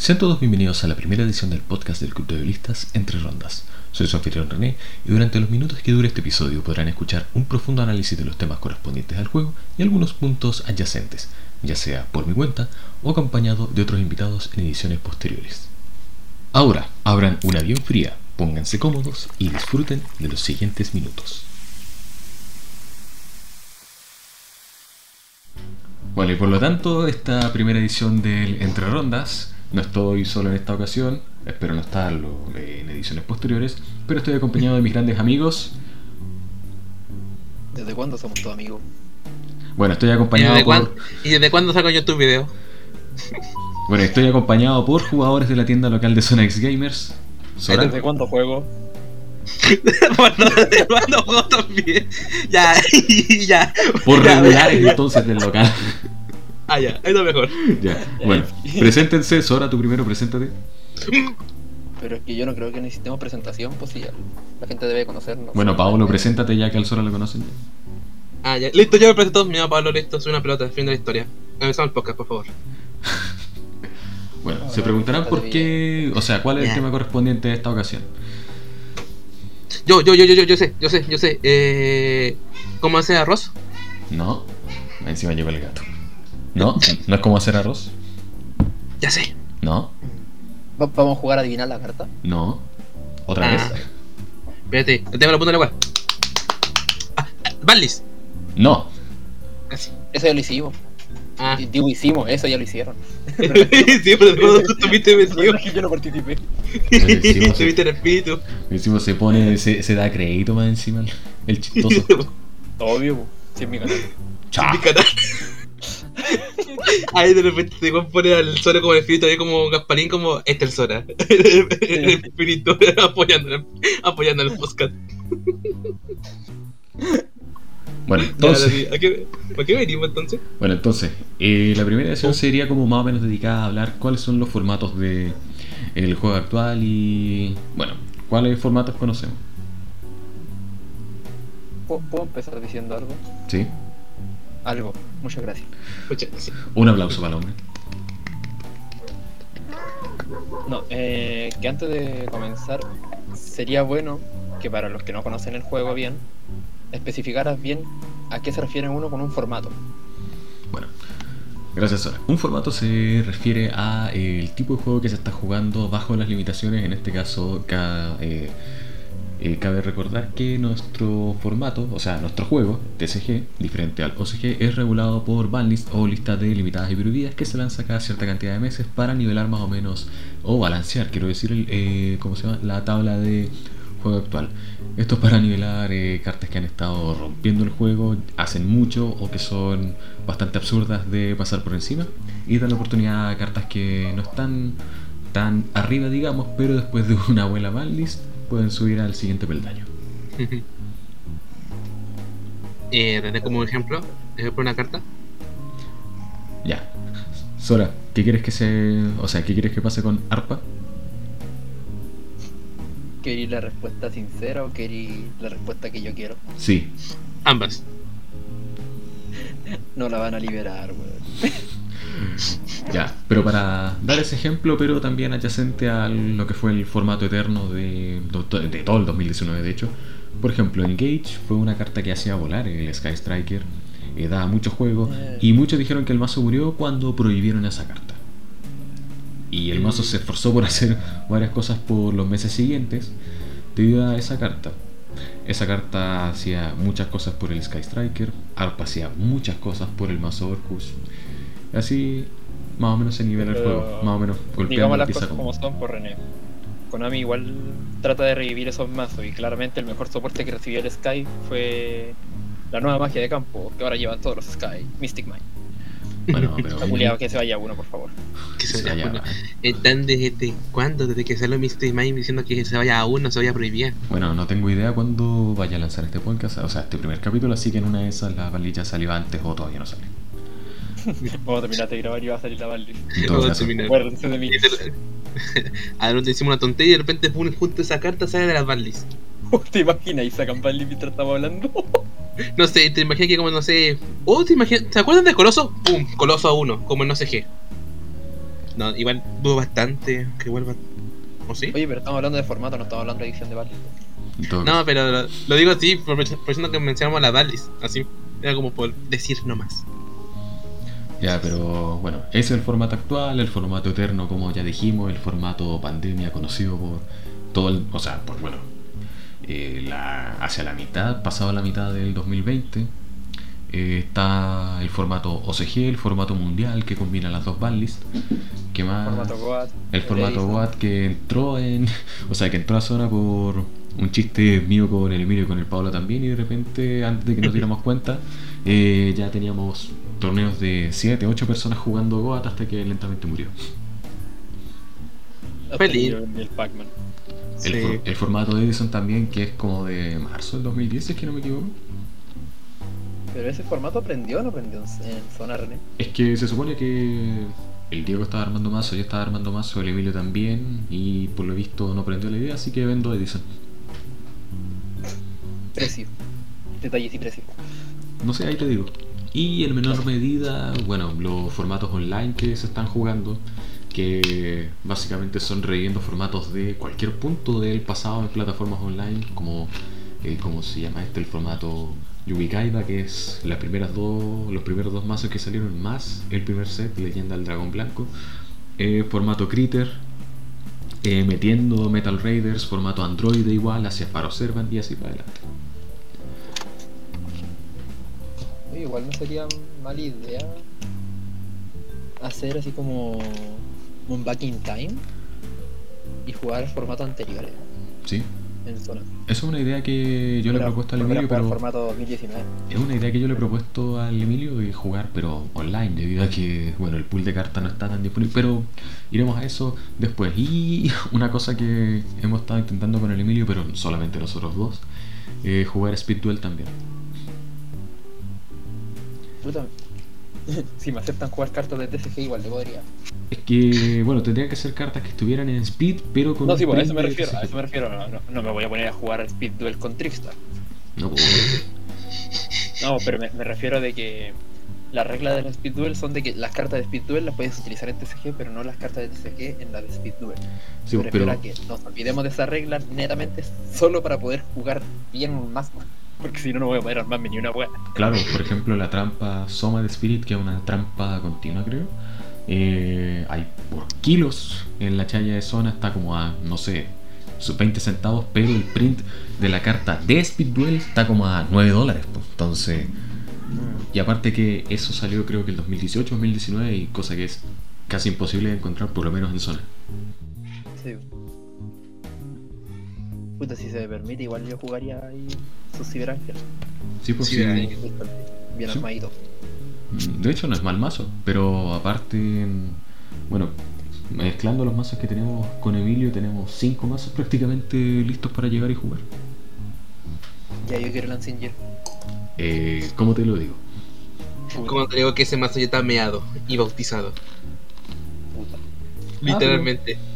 Sean todos bienvenidos a la primera edición del podcast del Club de Duelistas Entre Rondas. Soy su anfitrión René y durante los minutos que dure este episodio podrán escuchar un profundo análisis de los temas correspondientes al juego y algunos puntos adyacentes, ya sea por mi cuenta o acompañado de otros invitados en ediciones posteriores. Ahora, abran una bien fría, pónganse cómodos y disfruten de los siguientes minutos. Bueno, y por lo tanto, esta primera edición del Entre Rondas no estoy solo en esta ocasión, espero no estarlo en ediciones posteriores, pero estoy acompañado de mis grandes amigos. ¿Desde cuándo somos todos amigos? Bueno, estoy ¿Y acompañado desde, por. cuándo, ¿Y desde cuándo saco yo tus videos? Bueno, estoy acompañado por jugadores de la tienda local de Zona X Gamers. Sora. ¿Desde cuándo juego? bueno, desde cuándo juego también. Ya, ya. Por Ya, regulares ya. entonces del local. Ah, ya, es lo mejor. ya. Bueno, preséntense, Sora, tú primero, preséntate. Pero es que yo no creo que necesitemos presentación, pues sí, la gente debe conocernos. Bueno, Paolo, preséntate ya que al Sora lo conocen. Ah, ya. Listo, yo me presento. Llamo Pablo, listo, soy una pelota, fin de la historia. Empezamos el podcast, por favor. Bueno, se preguntarán por qué. O sea, ¿cuál es el Ya. tema correspondiente de esta ocasión? Yo, yo, yo, yo, yo, yo sé, yo sé, yo sé. Eh, ¿Cómo hacer arroz? No. Encima llegó el gato. No, no es como hacer arroz. Ya sé. No, Va- ¿Vamos a jugar a adivinar la carta? no. ¿Otra Ah. vez? Espérate, tengo la punta de la cual. Ah, Barlis. No. Así. Eso ya lo hicimos. Ah. Digo, hicimos, eso ya lo hicieron. sí, pero tú estuviste metido. Es que yo no participé. El espíritu. encima se pone, se, se da crédito más encima. el- chistoso. Obvio, sí es mi canal. Chao. mi canal. Ahí de repente te pone al Sora como el espíritu, ahí como Gasparín, como este es el Sora. El espíritu apoyando, apoyando el podcast. Bueno, entonces. ¿a qué, ¿Por qué venimos entonces? Bueno, entonces, eh, la primera edición sería como más o menos dedicada a hablar cuáles son los formatos de el juego actual y bueno, cuáles formatos conocemos. ¿Puedo, puedo empezar diciendo algo? ¿Sí? Algo. Muchas gracias. Un aplauso para el hombre. No, eh, que antes de comenzar, sería bueno que para los que no conocen el juego bien, especificaras bien a qué se refiere uno con un formato. Bueno, gracias Sora. Un formato se refiere a eh, el tipo de juego que se está jugando bajo las limitaciones, en este caso ca- eh, eh, cabe recordar que nuestro formato, o sea, nuestro juego, TCG, diferente al OCG, es regulado por banlist o lista de limitadas y prohibidas que se lanza cada cierta cantidad de meses para nivelar más o menos, o balancear, quiero decir, el, eh, ¿cómo se llama? La tabla de juego actual. Esto es para nivelar eh, cartas que han estado rompiendo el juego, hacen mucho o que son bastante absurdas de pasar por encima y dan la oportunidad a cartas que no están tan arriba, digamos, pero después de una buena banlist pueden subir al siguiente peldaño. eh, ¿Tenés como ejemplo? ¿Ejemplo una carta? Ya. Sora, ¿qué quieres que se. O sea, ¿qué quieres que pase con ARPA? ¿Queréis la respuesta sincera o queréis la respuesta que yo quiero? Sí. Ambas. No la van a liberar, weón. Ya, pero para dar ese ejemplo, pero también adyacente a lo que fue el formato eterno de, de todo el 2019, de hecho. Por ejemplo, Engage fue una carta que hacía volar el Sky Striker, eh, daba mucho juego, y muchos dijeron que el mazo murió cuando prohibieron esa carta. Y el mazo se esforzó por hacer varias cosas por los meses siguientes debido a esa carta. Esa carta hacía muchas cosas por el Sky Striker, ARPA hacía muchas cosas por el mazo Orcus. Así, más o menos se nivela el Pero, juego, más o menos golpeando Digamos la las pieza cosas como. son por René. Konami igual trata de revivir esos mazos y claramente el mejor soporte que recibió el Sky fue la nueva magia de campo, que ahora llevan todos los Sky, Mystic Mind. Bueno, pero. Está culiado que se vaya uno, por favor. Que se vaya- uno. ¿Están desde cuándo? Desde que salió Mr. Mind diciendo que se vaya a uno, se vaya a prohibir. Bueno, no tengo idea cuándo vaya a lanzar este podcast, o sea, este primer capítulo, así que en una de esas la valilla salió antes o todavía no sale. Vamos a terminar de grabar y va a salir la todo Vamos a terminar. Acuérdense de mí. A ver, te decimos una tontería y de repente ponen junto esa carta, sale de las banlists. ¿Te imaginas? Y sacan banlist mientras estamos hablando. No sé, te imaginas que como, no sé... Oh, te imaginas... ¿Se acuerdan de Coloso? Pum, Coloso a uno, como en no sé qué. No, igual dudo bastante que vuelva. ¿O sí? Oye, pero estamos hablando de formato, no estamos hablando de edición de todo No, pero lo, lo digo así, por, por eso que mencionamos la Dalis. Así, era como por decir nomás. Ya, pero bueno, ese es el formato actual, el formato eterno, como ya dijimos, el formato pandemia conocido por todo el. O sea, por bueno, eh, la, hacia la mitad, pasado la mitad del 2020. eh, está el formato OCG, el formato mundial que combina las dos banlists. que más? Formato Goat. El formato. Goat que entró en. O sea, que entró a zona por un chiste mío con el Emilio y con el Pablo también. Y de repente, antes de que nos diéramos cuenta, eh, ya teníamos torneos de 7, 8 personas jugando Goat hasta que lentamente murió. Feliz. el Pac-Man. El, Sí. for- el formato de Edison también, que es como de marzo del 2010, si es que no me equivoco. Pero ese formato aprendió o no aprendió en, en Zona René. Es que se supone que el Diego estaba armando mazo, yo estaba armando mazo, el Emilio también, y por lo visto no aprendió la idea, así que vendo Edison. Precio. Detalles y precio. No sé, ahí te digo. Y en menor medida, bueno, los formatos online que se están jugando, que básicamente son reviviendo formatos de cualquier punto del pasado en plataformas online, como, eh, ¿cómo se llama este? El formato Yubi Kaiba, que es las primeras dos, los primeros dos mazos que salieron más el primer set, Leyenda del Dragón Blanco, eh, formato Critter, eh, metiendo Metal Raiders, formato Android igual, hacia Faro Servant y así para adelante. Igual no sería mala idea hacer así como un back in time y jugar formatos anteriores ¿Sí? en zona. Esa es una idea que yo le he propuesto al Emilio, pero formato 2019. es una idea que yo le he propuesto al Emilio de jugar, pero online, debido a que, bueno, el pool de cartas no está tan disponible, pero iremos a eso después. Y una cosa que hemos estado intentando con el Emilio, pero solamente nosotros dos, eh, jugar Speed Duel también. Puta, si me aceptan jugar cartas de TCG igual le podría. Es que, bueno, tendrían que ser cartas que estuvieran en Speed, pero con No, sí, pues, a eso me refiero, a eso me refiero. No, no, no me voy a poner a jugar Speed Duel con Trickstar. No, pues, No, pero me, me refiero de que las reglas de la Speed Duel son de que las cartas de Speed Duel las puedes utilizar en TCG, pero no las cartas de TCG en la de Speed Duel. sí, me refiero pero a que nos olvidemos de esa regla netamente solo para poder jugar bien un mazo. Porque si no, no voy a poder armarme ni una buena. Claro, por ejemplo, la trampa Soma de Spirit, que es una trampa continua, creo. eh, hay por kilos en la chaya de zona, está como a, no sé, sus 20 centavos, pero el print de la carta de Speed Duel está como a 9 dólares. Entonces, y aparte que eso salió creo que el 2018, 2019, y cosa que es casi imposible de encontrar, por lo menos en zona. Puta, si se me permite, igual yo jugaría ahí sus Cyberángel. Sí, pues Sí. Bien Sí. armadito. De hecho, no es mal mazo, pero aparte, bueno, mezclando los mazos que tenemos con Emilio, tenemos cinco mazos prácticamente listos para llegar y jugar. Ya yo quiero Lansinger. Eh, ¿Cómo te lo digo? Como te digo que ese mazo ya está meado y bautizado. puta. Literalmente. Pero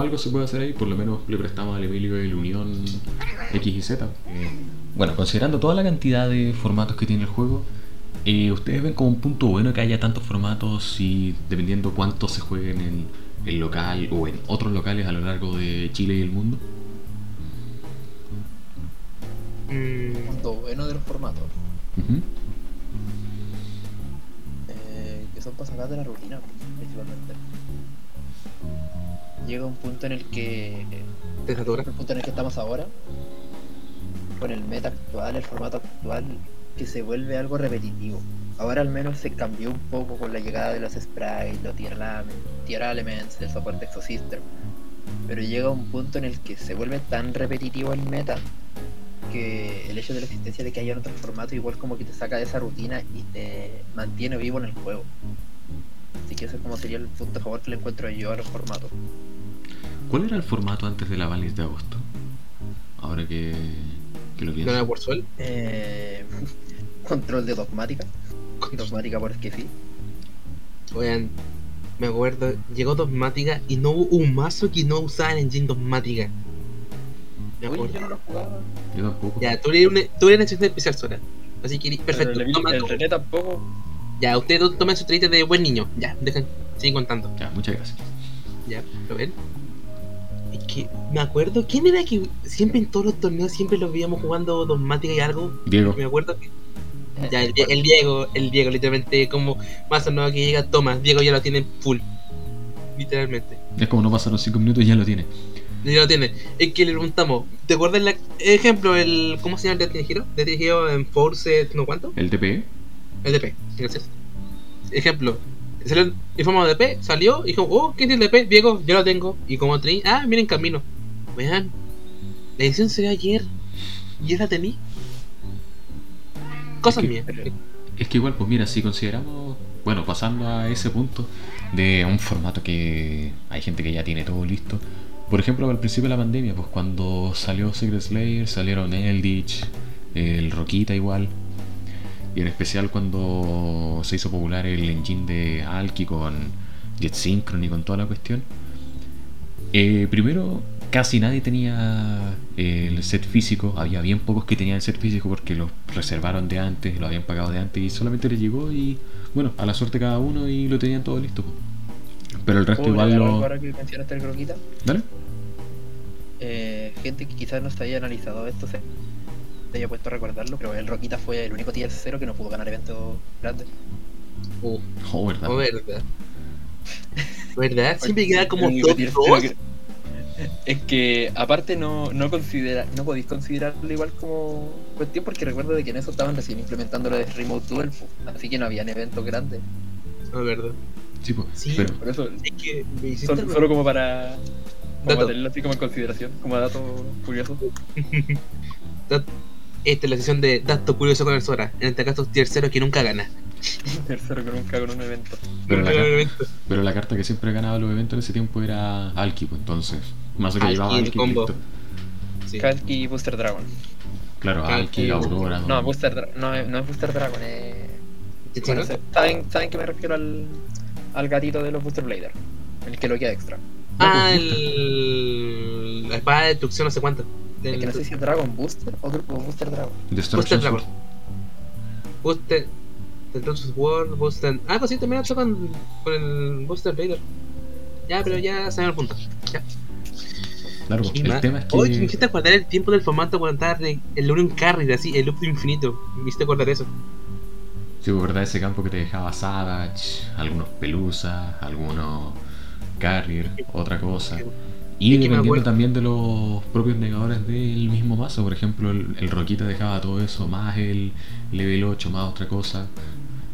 algo se puede hacer ahí, por lo menos le prestamos al Emilio el Unión X y Z. Eh, bueno, considerando toda la cantidad de formatos que tiene el juego, eh, ¿ustedes ven como un punto bueno que haya tantos formatos y dependiendo cuántos se jueguen en el local o en otros locales a lo largo de Chile y el mundo? Mm, Lo bueno de los formatos. Eh, que son para sacar de la rutina, principalmente. Llega un punto en el que. ¿Te? El punto en el que estamos ahora, con el meta actual, el formato actual, que se vuelve algo repetitivo. Ahora al menos se cambió un poco con la llegada de los sprites, los tier, tier elements, el soporte exosystem. Pero llega un punto en el que se vuelve tan repetitivo el meta que el hecho de la existencia de que haya otro formato igual como que te saca de esa rutina y te mantiene vivo en el juego. Así que eso es como sería el punto a favor que le encuentro yo a los formatos. ¿Cuál era el formato antes de la Valis de agosto? Ahora que, que lo ¿No pienso. era por sol? Eh, control de dogmática. Dogmática por que sí. Oigan, me acuerdo, llegó Dogmática y no hubo un mazo que no usaba el engine Dogmática. Me acuerdo. yo no lo jugaba. Yo tampoco. Ya, tú eres una, tú eres una sección especial sola. Así que, perfecto. Pero el, toma el tu- René tampoco. ya, ustedes dos tomen su triste de buen niño. Ya, dejan. Siguen contando. Ya, muchas gracias. Ya, lo ven. Que me acuerdo, ¿quién era que siempre en todos los torneos siempre los veíamos jugando Dogmática y algo? Diego. Me acuerdo que. Ya, el, el Diego, el Diego, literalmente, como más o menos que llega, toma, Diego ya lo tiene full. Literalmente. Es como no pasaron 5 minutos y ya lo tiene. Ya lo tiene. Es que le preguntamos, ¿te acuerdas la ejemplo, el. ¿Cómo se llama el? Destiny Hero en Force, ¿no cuánto? El TPE. El DP, gracias. Ejemplo, salió el formato DP, salió y dijo, oh, ¿quién tiene el DP? Diego, yo lo tengo. Y como tenía, ah, miren camino. Vean, la edición se dio ayer y ya la tení. Cosas Es que- mías. Es que igual, pues mira, si consideramos, bueno, pasando a ese punto de un formato que hay gente que ya tiene todo listo. Por ejemplo, al principio de la pandemia, pues cuando salió Secret Slayer, salieron Eldritch, el Roquita igual. Y en especial cuando se hizo popular el engine de Alki con Jet Synchron y con toda la cuestión. Eh, primero, casi nadie tenía eh, el set físico. Había bien pocos que tenían el set físico porque lo reservaron de antes, lo habían pagado de antes y solamente les llegó y, bueno, a la suerte cada uno y lo tenían todo listo. Pero el resto ¿Puedo igual lo... Ahora que mencionaste el croquita, ¿Dale? eh, gente que quizás no se haya analizado esto se haya puesto a recordarlo, pero el Roquita fue el único tier 0 que no pudo ganar eventos grandes. Uh, Oh, ¿verdad? oh, verdad. ¿Verdad? Siempre queda como top tier 2. cero que- Es que aparte no, no considera, no podéis considerarlo igual como cuestión porque recuerdo de que en eso estaban recién implementando lo de Remote Duel, así que no habían eventos grandes. Oh, verdad. Sí, pues. Sí. Pero, Por eso, Es que son- solo como para, como Dato. para tenerlo así como en consideración, como dato curioso. Esta es la sesión de dato curioso con el Sora. En este caso, 0 que nunca gana. Tercero que nunca con un evento. pero, la, Nunca gana un evento. pero la carta que siempre ganaba los eventos en ese tiempo era Alki, pues entonces. Más o que Alki, llevaba el Alki combo. Sí. Y Booster Dragon. Claro, Alki, Alki, Aurora. No, Booster Dra- no, es- no es Booster Dragon, se- ¿saben, ¿Saben que me refiero al, al gatito de los Booster Blader? El que lo queda extra. Ah, el... la espada de destrucción, no sé cuánto. Es que no sé si es Dragon Booster o, o Booster Dragon. Destruction Booster Dragon. Booster. The Truth World, Booster. Ah, pues sí, también lo con, con el Booster Vader. Ya, pero ya se el punto. Ya. Claro, ¿Qué el más? tema es que. Oye, me hiciste acordar el tiempo del formato cuando estaba de- el Union Carry, así, el loop infinito. Me hiciste acordar eso. Sí, pues, verdad, ese campo que te dejaba Savage, algunos Pelusa, algunos Carrier, otra cosa. Y Es dependiendo también de los propios negadores del mismo mazo, por ejemplo, el, el Roquita dejaba todo eso, más el level 8, más otra cosa.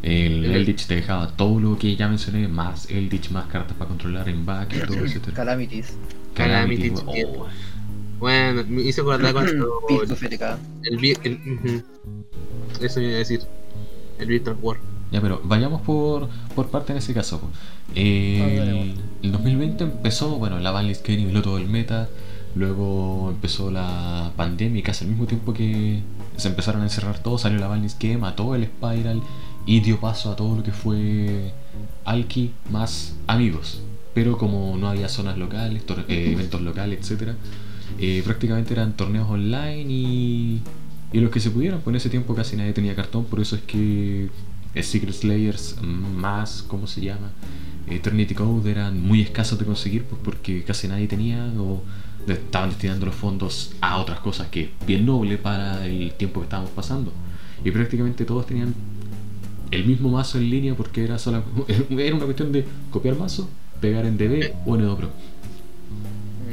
El El- Eldritch te dejaba todo lo que ya mencioné, más Eldritch, más cartas para controlar en back y todo, etc. Calamities. Calamity, Calamity, oh, Bueno, me hice acordar cuando. El, el, ujú. Eso iba a decir. El Virtual War. Ya, pero vayamos por, por parte en ese caso. Eh, el 2020 empezó, bueno, la banlist que niveló todo el meta. Luego empezó la pandemia y casi al mismo tiempo que se empezaron a encerrar todos, salió la banlist que mató el Spiral y dio paso a todo lo que fue Alki más amigos. Pero como no había zonas locales, eh, eventos locales, etcétera, eh, prácticamente eran torneos online y, y los que se pudieron, pues en ese tiempo casi nadie tenía cartón, por eso es que Secret Slayers más, ¿cómo se llama? Eternity Code eran muy escasos de conseguir, pues porque casi nadie tenía o estaban destinando los fondos a otras cosas que bien noble para el tiempo que estábamos pasando. Y prácticamente todos tenían el mismo mazo en línea porque era sola, era una cuestión de copiar mazo, pegar en DB o en Edo Pro.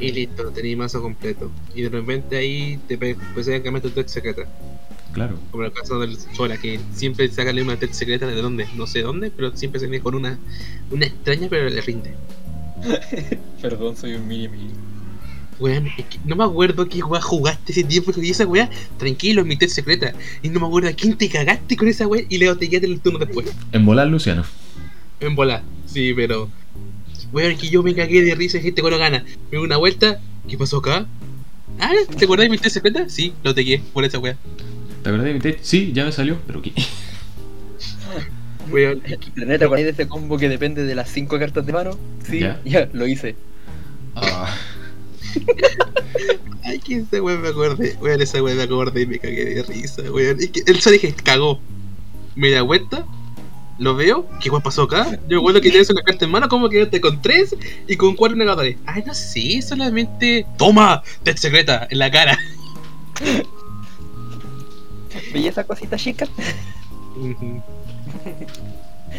Y listo, tenéis mazo completo. Y de repente ahí te pe- empecé a cambiar tu tech secreta. Claro. Como el caso del Sora, que siempre sacarle una tech secreta de dónde, no sé dónde, pero siempre se viene con una, una extraña, pero le rinde. Perdón, soy un mini mini. Weón, es que no me acuerdo qué weá jugaste ese tiempo vi esa weá, tranquilo, en mi tech secreta. Y no me acuerdo a quién te cagaste con esa weá y luego te quedaste el turno después. En volar, Luciano. En bola, sí, pero. Weón, que yo me cagué de risa y gente con gana. Me di una vuelta, ¿qué pasó acá? Ah, ¿te acordás de mi tech secreta? Sí, lo tequé por esa weá. ¿Te acordás de mi tech? Sí, ya me salió, pero ¿qué? Weón, ¿Te acordáis de ese combo que depende de las 5 cartas de mano? Sí, Ya. ya, lo hice. Ah, Ay, que esa weón me acordé. Weón, esa weón me acordé y me cagué de risa, weón. Es que el Sonic cagó. Me da vuelta, lo veo, ¿qué igual pasó acá? Yo recuerdo que tienes una carta en mano, como quedaste con tres y con cuatro negadores. Ay, no sé, solamente. ¡Toma! Test secreta en la cara. ¿Veía esa cosita chica?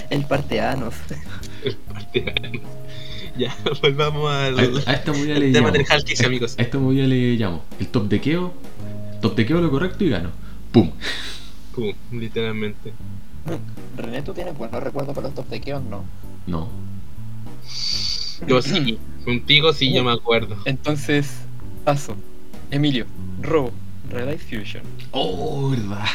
El parteanos. El parte- ya, volvamos al, A, a esta movida le tema llamo. del Halkis, amigos. A esta movida le llamo. El top de Keo. Top de Keo lo correcto y gano. ¡Pum! Pum, literalmente. René, ¿tú tienes buenos recuerdos para los top de Keon? No. No. Yo sí, contigo sí yo me acuerdo. Entonces, paso. Emilio, robo, Red Fusion. Oh, verdad.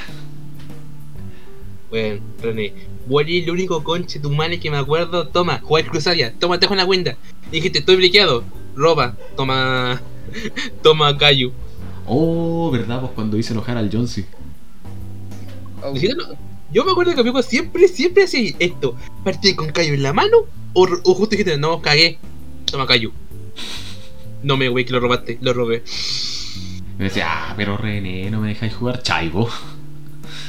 Bueno, René, Wally el único conche tu madre que me acuerdo. Toma, jugar Crusadia, toma, te dejo una cuenta. Dijiste, estoy bloqueado. Roba, toma. Toma, Cayu. Oh, verdad, pues cuando hice enojar al Jonesy. Oh, Yo me acuerdo que amigo siempre, siempre hacía esto. Partí con Cayu en la mano. O, o justo dijiste, no, cagué. Toma, Cayu. No me, güey, que lo robaste, lo robé. Me decía, ah, pero René, no me dejáis jugar chaibo.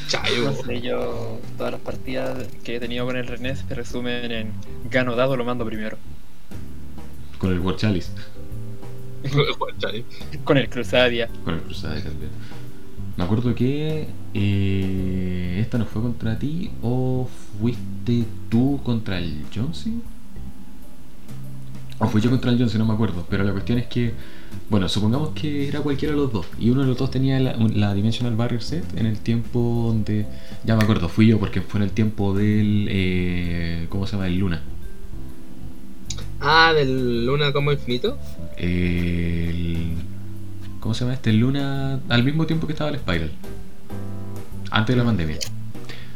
Chayo. no sé, yo todas las partidas que he tenido con el René se resumen en gano dado, lo mando primero. Con el War Chalice. Chayo. Con el Crusadia. Con el Crusade también. Me acuerdo que eh, esta no fue contra ti o fuiste tú contra el Jonesy. O fui yo contra el Jonesy, no me acuerdo. Pero la cuestión es que, bueno, supongamos que era cualquiera de los dos. Y uno de los dos tenía la, Dimensional Barrier Set en el tiempo donde. Ya me acuerdo, fui yo porque fue en el tiempo del. eh, ¿Cómo se llama? El Luna. Ah, del Luna como infinito. El, ¿Cómo se llama este? El Luna al mismo tiempo que estaba el Spiral. Antes de la pandemia.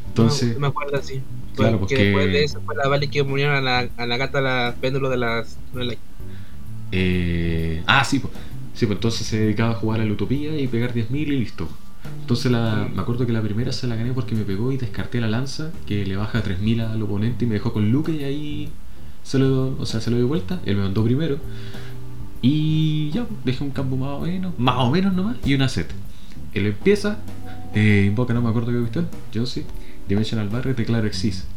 Entonces, No, me acuerdo así. Claro, porque porque- después de eso fue la Vale que unieron a la, a la gata la péndulo de las. no, la- eh, ah, sí, pues. Sí, pues entonces se dedicaba a jugar a la Utopía y pegar 10.000 y listo. Entonces la, me acuerdo que la primera se la gané porque me pegó y descarté la lanza, que le baja 3.000 al oponente y me dejó con Luke y ahí se lo, o sea, se lo dio vuelta. Él me mandó primero. Y ya, dejé un campo más o menos, más o menos nomás, y una set. Él empieza, eh, invoca, no me acuerdo qué cuestión, sí, Dimensional Barrier, declaro Exis.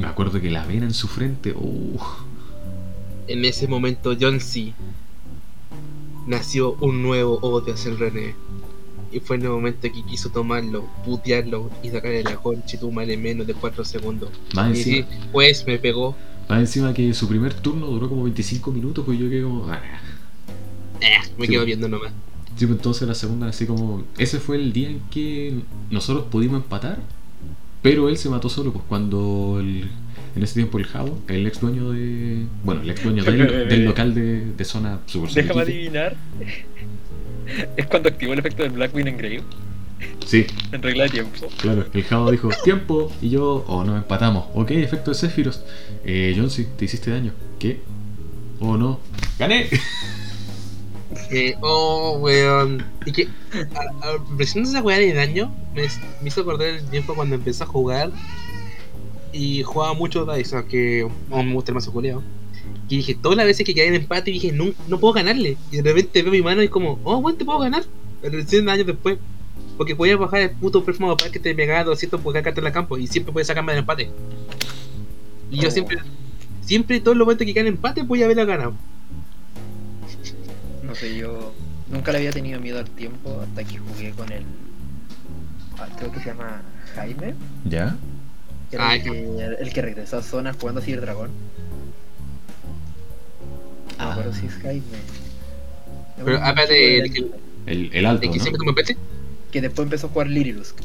Me acuerdo que la vena en su frente, uh, En ese momento, John C. nació un nuevo odio hacia el René. Y fue en el momento que quiso tomarlo, putearlo y sacarle la concha y tu madre en menos de 4 segundos. más Y sí, encima, pues me pegó. más encima que su primer turno duró como 25 minutos, pues yo quedé como... ah. Eh, me Sí. quedo viendo nomás. Sí, pues entonces la segunda así como... Ese fue el día en que nosotros pudimos empatar, pero él se mató solo, pues cuando el- en ese tiempo el Javo, el ex dueño de... Bueno, el ex dueño del, del local de, de zona Super Déjame adivinar. Es cuando activó el efecto del Blackwing Engrave Sí, en regla de tiempo. claro. El Javo dijo, tiempo, y yo, oh, no, empatamos. Ok, efecto de Sephiroth. Eh, Jonesy, te hiciste daño. ¿Qué? Oh, no. ¡Gané! Oh, weón. Y que, a- a- presionando esa weá de daño, me, me hizo acordar el tiempo cuando empecé a jugar. Y jugaba mucho Dice, aunque no me gusta el mazo culeado. Y dije, todas las veces que caí en empate, dije, no, no puedo ganarle. Y de repente veo mi mano y como, oh, weón, te puedo ganar. Pero 100 años después. Porque podía bajar el puto perfume para que te pegaba 200 por cada el campo. Y siempre puedes sacarme del empate. Y yo Oh. siempre, siempre, todos los momentos que caen en empate, voy a haberla ganado. Sé, yo nunca le había tenido miedo al tiempo hasta que jugué con el. ah, creo que se llama Jaime. ¿Ya? Que era el, que, el que regresó a zona jugando así el dragón. Ah. si es Jaime. Pero, aparte, el El, el alto, ¿Es que ¿no? siempre toma pete? que después empezó a jugar Lirilusk.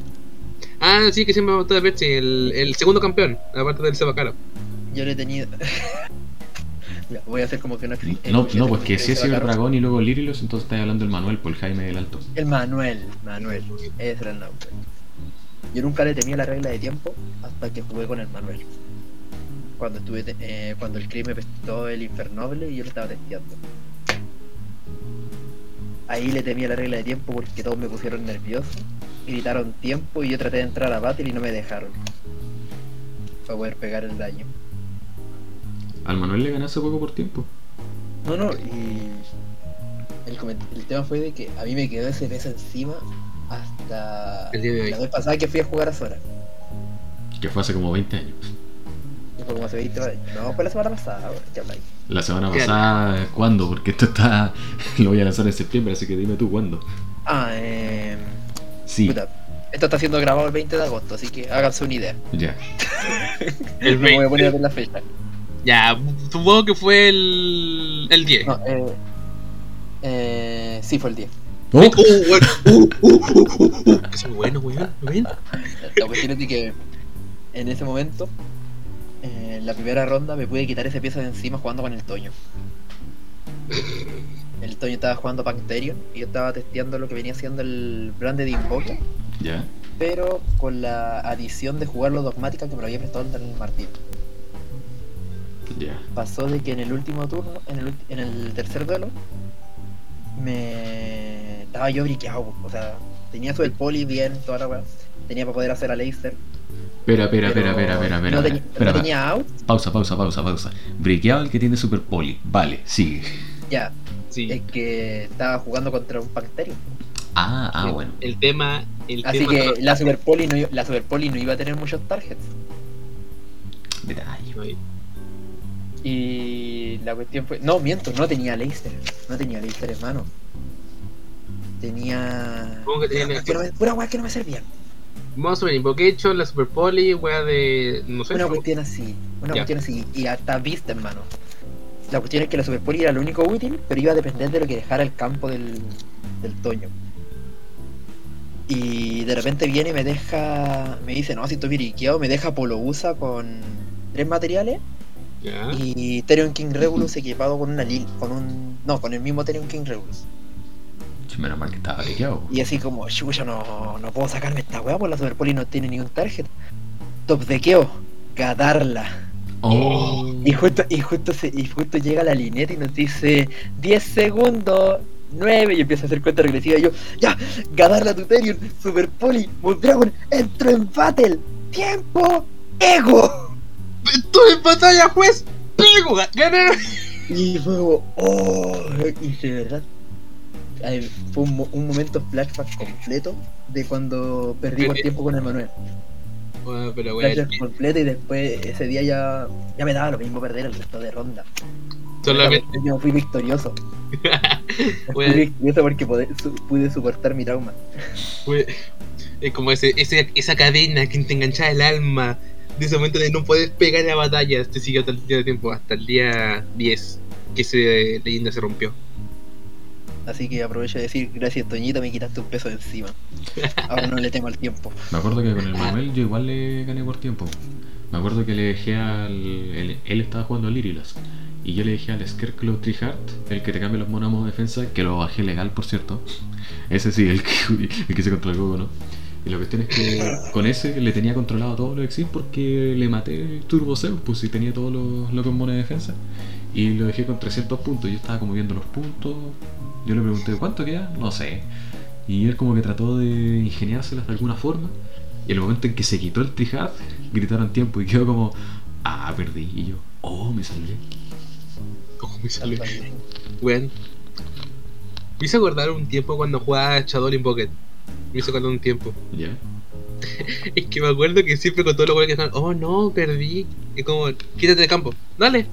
Ah, sí, que siempre me gustó de Pepsi, el, el segundo campeón, aparte del Seba Caro. Yo le he tenido. Ya, voy a hacer como que no existe. No, no, pues que si es cargar. Dragón y luego Lirilos, entonces estás hablando del Manuel por el Jaime del Alto. El Manuel, Manuel, ese era el nombre. Yo nunca le temía la regla de tiempo hasta que jugué con el Manuel. Cuando estuve eh, cuando el crimen prestó el infernoble y yo lo estaba testeando. Ahí le temía la regla de tiempo porque todos me pusieron nervioso, gritaron tiempo y yo traté de entrar a battle y no me dejaron. Para poder pegar el daño. Al Manuel le gané hace poco por tiempo. No, no, y el, tema fue de que a mí me quedó ese peso encima hasta El día de hoy. la vez pasada que fui a jugar a Sora. Que fue hace como 20 años. Y fue como hace 20 años. No, fue la semana pasada, ¿qué? La semana pasada, ¿cuándo? Porque esto está. Lo voy a lanzar en septiembre, así que dime tú cuándo. Ah, eh. Sí, Puta, esto está siendo grabado el 20 de agosto, así que háganse una idea. ya. El No me voy a 20. poner a ver la fecha. Ya, supongo que fue el, el 10. No, eh. Eh. Sí, fue el 10. ¡Oh! Uh, bueno. Uh, uh, uh, uh, uh. Que soy bueno, weón. ¿Ven? La cuestión es de que en ese momento, eh, en la primera ronda, me pude quitar ese peso de encima jugando con el Toño. El Toño estaba jugando Bacterion y yo estaba testeando lo que venía siendo el Branded Invoker, Ya. pero con la adición de jugarlo dogmática que me lo había prestado el Martín. Pasó de que en el último turno, en el, ulti- en el tercer duelo, me estaba yo briqueado, o sea, tenía su el poli bien, toda la weá. Tenía para poder hacer a Leicester. Espera, espera, espera, espera, espera, espera. No, tenía out, Pausa, pausa, pausa, pausa. Briqueado el que tiene super poli. Vale, sigue. ya. Sí. Es que estaba jugando contra un Bacterium. Ah, ah, el, bueno. El tema. El Así tema que la Super Poli no, la Super Poli no iba a tener muchos targets. Detalle. Y la cuestión fue. No, miento, no tenía Leicester. No tenía Leicester, hermano. Tenía. ¿Cómo que tenía Pura weá que no me- Pura weá que no me servían. Vamos a ver, Invocation, la Super Poli, wea de. No sé. Una cuestión así. Una cuestión así. Y hasta vista, hermano. La cuestión es que la Super Poli era lo único útil, pero iba a depender de lo que dejara el campo del, del Toño. Y de repente viene y me deja. Me dice, no, si estoy viriqueado, me deja Polo USA con tres materiales. Y Therion King Regulus equipado con una Lil, con un. No, con el mismo Therion King Regulus. Sí, Menos mal que estaba briqueado. Y así como, chucha, no, no puedo sacarme esta weá, pues la Super Poli no tiene ningún target. Top de Keo, Gadarla. Oh. Y justo, y justo se, y justo llega la lineta y nos dice 10 segundos, 9 y empieza a hacer cuenta regresiva y yo, ya, Gadarla Tuterion, Super Poli, Dragon, entro en battle, tiempo, ego. ¡Estoy en batalla, juez! ¡Pego! ¡Gané! Y fue como, oh, y de verdad, fue un, un momento flashback completo de cuando perdimos Eh, tiempo con el Manuel. Bueno, pero wea. Flashback completo y después ese día ya, ya me daba lo mismo perder el resto de ronda. Solamente. Yo fui victorioso. Fui victorioso porque pude, su- pude soportar mi trauma. Es como ese, ese, esa cadena que te enganchaba el alma. De ese momento de no poder pegar a batallas. Te siguió hasta el día de tiempo, hasta el día 10. Que ese leyenda se rompió. Así que aprovecho de decir, gracias Toñita, me quitaste un peso de encima. Ahora no le temo al tiempo. Me acuerdo que con el Manuel yo igual le gané por tiempo. Me acuerdo que le dejé al. Él, él estaba jugando a Lirilas. Y yo le dejé al Scarecrow Treeheart, el que te cambia los monos a modo defensa, que lo bajé legal, por cierto. Ese sí, el que, el que se contra el Gogo, ¿no? Y la cuestión es que con ese le tenía controlado todos los exils porque le maté Turbo Zeus, pues si tenía todos los locos monos de defensa. Y lo dejé con 300 puntos. Yo estaba como viendo los puntos. Yo le pregunté, ¿cuánto queda? No sé. Y él como que trató de ingeniárselas de alguna forma. Y el momento en que se quitó el trijard, gritaron tiempo y quedó como, ah, perdí. Y yo, oh, me salvé. ¿Cómo me salió? Weón. Me hizo acordar un tiempo cuando jugaba Shadow in Pocket. Me hizo acordar un tiempo. ¿Ya? Es que me acuerdo que siempre con todos los que estaban, oh no, perdí. Y como, quítate de campo. Dale.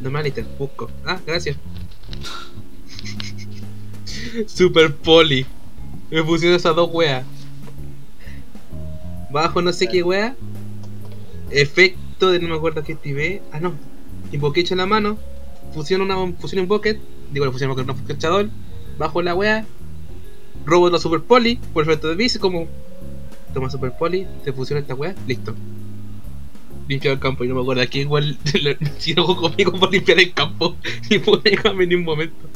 Normal, te busco. Ah, gracias. Super Poli. Me pusieron esas dos weas. Bajo no sé qué wea. Efecto de no me acuerdo qué activé. Ah, no. Invocation en la mano. Fusión una fusión en Pocket. Digo, la fusión en Pocket, no Shadow. Bajo la wea. Robo la Super Poli. Por efecto de bis, como toma Super Poli, te fusiona esta weá, listo. Limpiado el campo y no me acuerdo aquí igual si no jugó conmigo por limpiar el campo y pude llegarme en un momento.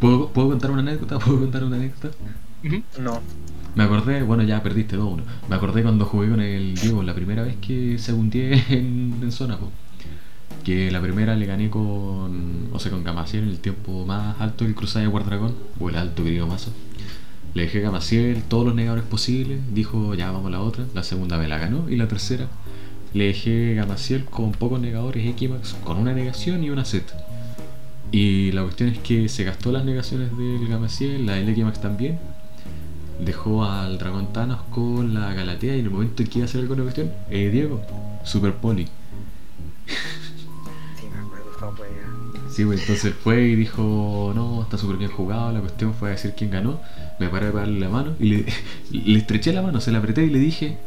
¿Puedo, ¿Puedo contar una anécdota? ¿Puedo contar una anécdota? No. Me acordé, bueno, ya perdiste 2-1. Me acordé cuando jugué con el Diego la primera vez que se hundié en, en zona, po. Que la primera le gané con, o sea, con Gamaciel en el tiempo más alto del Cruzada de Guardragón, o el alto querido mazo. Le dejé a todos los negadores posibles, dijo ya vamos a la otra, la segunda me la ganó y la tercera le dejé Gamaciel con pocos negadores Equimax, con una negación y una set. Y la cuestión es que se gastó las negaciones del Gamaciel, la del Equimax también. dejó al dragón Thanos con la Galatea y en el momento en que iba a hacer alguna cuestión, eh, Diego, Super Poli. Sí, pues entonces fue y dijo, no, está súper bien jugado, la cuestión fue a decir quién ganó, me paré para darle la mano y le, le estreché la mano, se la apreté y le dije,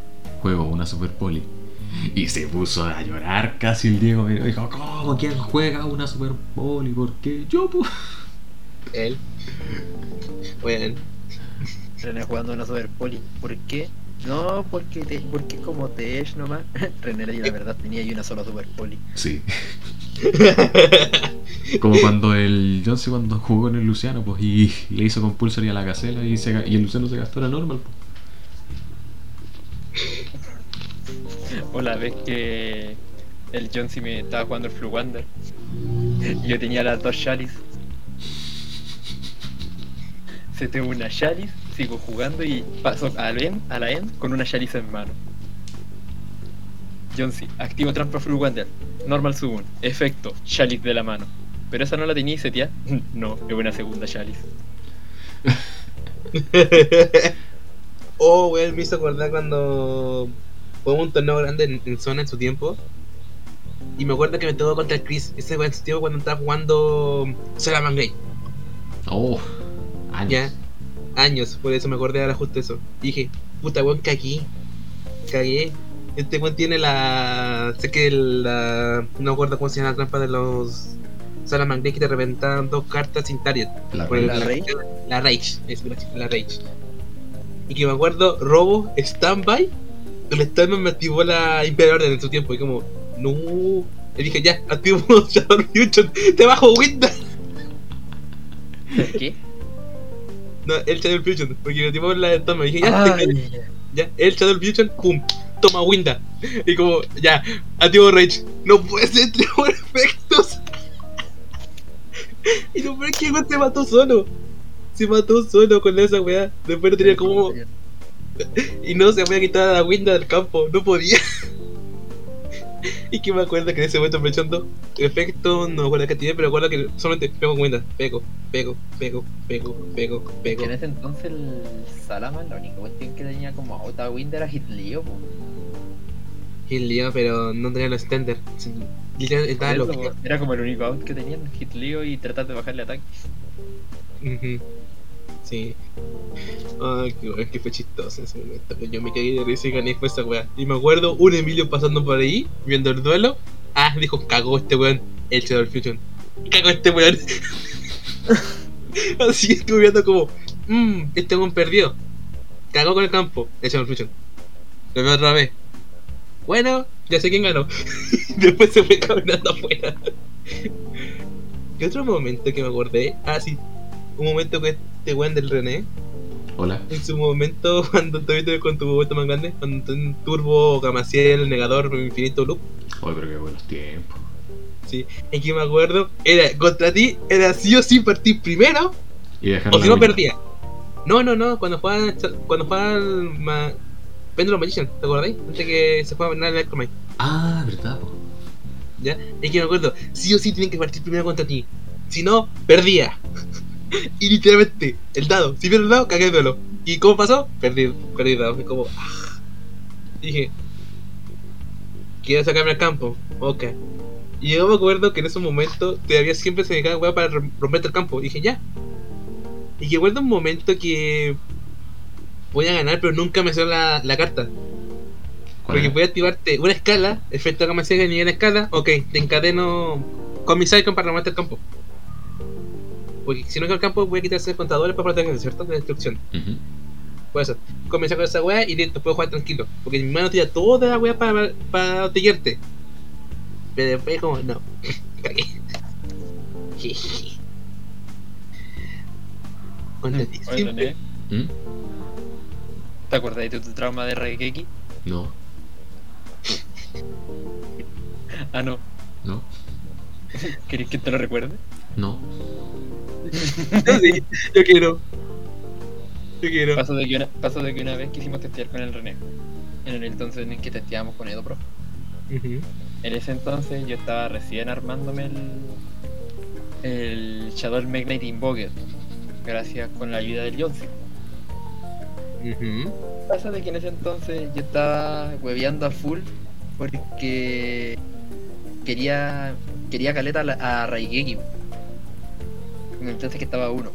juego una Super Poli. Y se puso a llorar casi el Diego, me dijo, ¿cómo? ¿Quién juega una Super Poli? ¿Por qué? Yo, pues. Él. Bueno, René jugando una Super Poli. ¿Por qué? No, porque, te, porque como Tesh nomás. René la verdad tenía ahí una sola Super Poli. Sí. Como cuando el Johnson cuando jugó en el Luciano, pues, y le hizo compulsory a la gacela y, se, ga- y el Luciano se gastó la normal, pues. O la vez que el John C me estaba jugando el Flu Wander. Y yo tenía las dos Shalis. Se tengo una Shalis, sigo jugando y paso a la end, a la end con una Shalis en mano. John C, activo trampa Flu Wander. Normal Summon. Efecto, Shalis de la mano. Pero esa no la tenía setia. No, es una segunda Shalis. oh, weón, me hizo acordar cuando jugamos un torneo grande en, en zona en su tiempo. Y me acuerdo que me tocó contra el Chris, ese weón en su tiempo cuando estaba jugando Salaman Gray. Oh, años. Ya, años, por eso me acordé ahora justo eso. Y dije, puta weón, cagué. Cagué. Este weón tiene la. Sé que la. No acuerdo cómo se llama la trampa de los. Salaman Gray que te reventaban dos cartas sin target. La Por el- ¿La Rage? La Rage, es gracias, la Rage. Y que me acuerdo, robo, standby. El standby me activó la Imperial Order en su tiempo. Y como, no. Le dije, ya, activo Shadow Fusion, te bajo Winda. ¿Qué? No, el Shadow Fusion, porque me activó la standby. dije, ya, te- Ay, ya, el Shadow Fusion, pum, toma Winda. Y como, ya, activo Rage. No puede ser, tenemos efectos. y no puede que el weón se mató solo. Se mató solo con esa weá. Después no tenía como. Y no se podía quitar a la Winda del campo, no podía. y que me acuerdo que en ese momento aprovechando efecto, no me acuerdo qué tiene, pero me acuerdo que solamente pego con Winda, pego, pego, pego, pego, pego, pego. Que en ese entonces el Salaman, la única cuestión que tenía como auto wind era Hitleo, po. Lío, pero no tenía los estaba loco. Era como el único out que tenían, hit Leo y tratar de bajarle ataque. Ujú. Sí. Ay, qué weón, que fue chistoso ese momento. Yo me caí de risa y gané fue esa weá. Y me acuerdo un Emilio pasando por ahí, viendo el duelo. Ah, dijo, cagó este weón, el Shadow Fusion. Cagó este weón. Así estuve viendo como, mmm, este weón perdió. Cagó con el campo, el Shadow Fusion. Lo veo otra vez. Bueno, ya sé quién ganó. Después se fue caminando afuera. ¿Qué otro momento que me acordé? Ah, sí. Un momento con este weón del René. Hola. En su momento, cuando te viste con tu momento más grande, cuando en Turbo, Gamaciel, Negador, Infinito Loop, Oye, pero qué buenos tiempos. sí, en que me acuerdo, era contra ti, era sí o sí partir primero, Y o si no perdía. No, no, no, cuando jugaba, cuando jugaba al ma... Pendulum Magician, ¿te acordáis? Antes que se jugaba en el Electromite, Ah, verdad, po. ¿ya? Es que me acuerdo, sí o sí tienen que partir primero contra ti, si no, perdía. y literalmente, el dado, si pierdo el dado, cagué el duelo. ¿Y cómo pasó? Perdí, perdí el dado, fue como, ah. Dije, ¿quieres sacarme al campo? Ok. Y yo me acuerdo que en ese momento todavía siempre se me cae weá para rom- romperte el campo. dije, ya. Y que recuerdo un momento que voy a ganar, pero nunca me salió la, la carta. ¿Cuál Porque voy a activarte una escala, efecto gama ciega y nivel escala, ok, te encadeno con mi Psycon para romperte el campo. Porque si no queda el campo voy a quitar seis contadores para proteger, ¿cierto? De destrucción. Por eso, comencé con esa weá y listo, puedo jugar tranquilo. Porque mi mano tira toda la weá para, para protegerte. Pero después como, no, cagué. René, ¿Mm? ¿te acuerdas de tu trauma de Regeki? No, Ah, no. no, ¿Querés que te lo recuerde? no. Yo sí, yo quiero. Yo quiero. Pasó de, que una, pasó de que una vez quisimos testear con el René. En el entonces en el que testeábamos con Edo Pro. En ese entonces yo estaba recién armándome el, el Shadow Magnate Invoker. Gracias con la ayuda del Johnson. Ujú. Pasa de que en ese entonces yo estaba hueveando a full porque quería quería caleta a, a Raigeki. Entonces que estaba uno.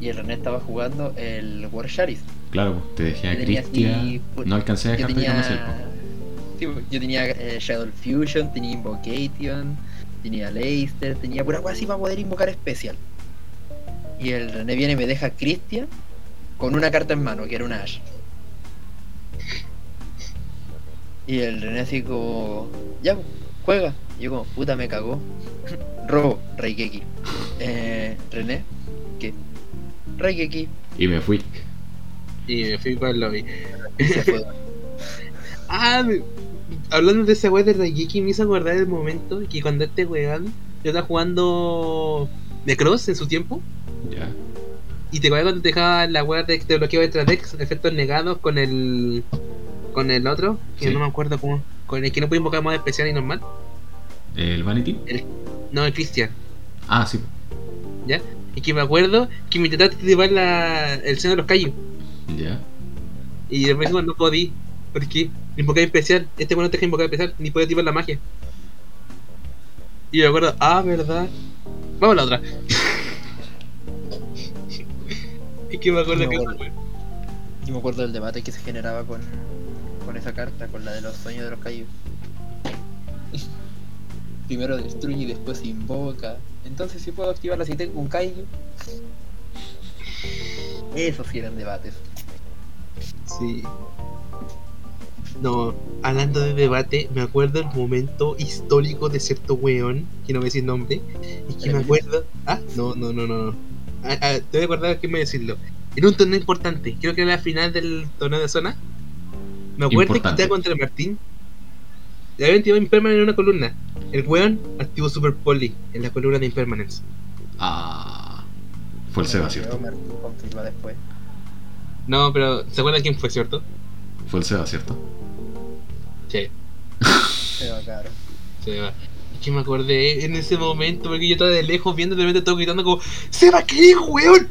Y el René estaba jugando el War Sharis. Claro, pues, te dejé a Cristian. No alcancé a Yo dejarte tenía, sí, pues, yo tenía eh, Shadow Fusion, tenía Invocation, tenía Leicester, tenía pura así para poder invocar especial. Y el René viene y me deja a Christian con una carta en mano, que era una Ash. Y el René así como, ya, pues, juega. Yo como, puta me cagó. Robo, Raigeki. Eh, René, ¿qué? Raigeki. Y me fui. Y me fui para el lobby. Y se fue. Ah, me- hablando de ese weón de Raigeki, me hizo acordar del momento que cuando este weón yo estaba jugando de Cross en su tiempo. Ya. Y te acuerdas cuando te dejaba la weá de te bloqueo de Tradex, efectos negados con el. con el otro, que Sí. no me acuerdo cómo. Con el que no puede invocar modo especial y normal. ¿El Vanity? No, el Christian. Ah, sí. Y que me acuerdo que me intentaste activar la, el seno de los callos. Ya. Y de no podí. ¿Por qué? Invocar especial. Este weón no te deja invocar especial, ni puede activar la magia. Y me acuerdo, ah, verdad. Vamos a la otra. es que me acuerdo No, que bueno. eso fue. Yo me acuerdo del debate que se generaba con, con esa carta, con la de los sueños de los callos. Primero destruye y después invoca. Entonces si puedo activarla si tengo un Kaiju. Esos sí eran debates. Sí. No, hablando de debate, me acuerdo el momento histórico de cierto weón, que no me decir nombre, y que me acuerdo. Ah, no, no, no, no. no. Ah, ah, te voy a acordar que me decirlo. Era un torneo importante, creo que era la final del torneo de zona. Me acuerdo que Importante. estaba contra Martín. Le habían tirado en una columna. El weón activó Super Poly en la columna de Impermanence. Ah. Fue el Seba, ¿cierto? Después. No, pero ¿se acuerdan quién fue, cierto? Fue el Seba, ¿cierto? Sí. Pero claro. Se va. Es que me acordé en ese momento porque yo estaba de lejos viendo y de repente todo gritando como ¡Seba, qué weón!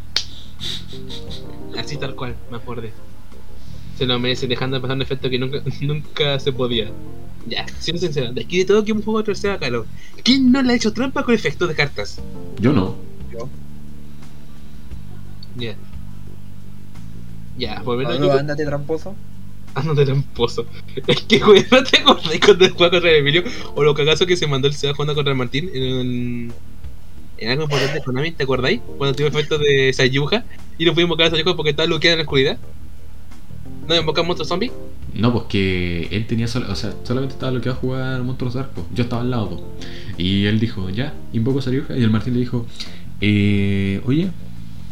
Así tal cual, me acordé. Se lo merece dejando de pasar un efecto que nunca, nunca se podía. Ya, siendo sincero, de aquí de todo que un juego tercera calo. ¿Quién no le ha hecho trampa con efectos de cartas? Yo no. Yo. Ya. Ya, volviendo Pablo, aquí. ándate tramposo. Ah, no te tramposo. Es que, güey, no te acordás cuando jugaba contra el Emilio o lo cagazo que se mandó el Seba jugando contra el Martín en, un- en algo importante de Konami, ¿te acordáis? Cuando tuvo efecto de Sayuja y no pudimos invocar a Sayuja porque estaba bloqueada en la oscuridad. ¿No invocamos otro zombie? No, pues que él tenía solo, o sea, solamente estaba lo que iba a jugar Monstruos Dark. pues. Yo estaba al lado. pues. Y él dijo, ya, invoco a Sariuja. Y el Martín le dijo, eh, oye,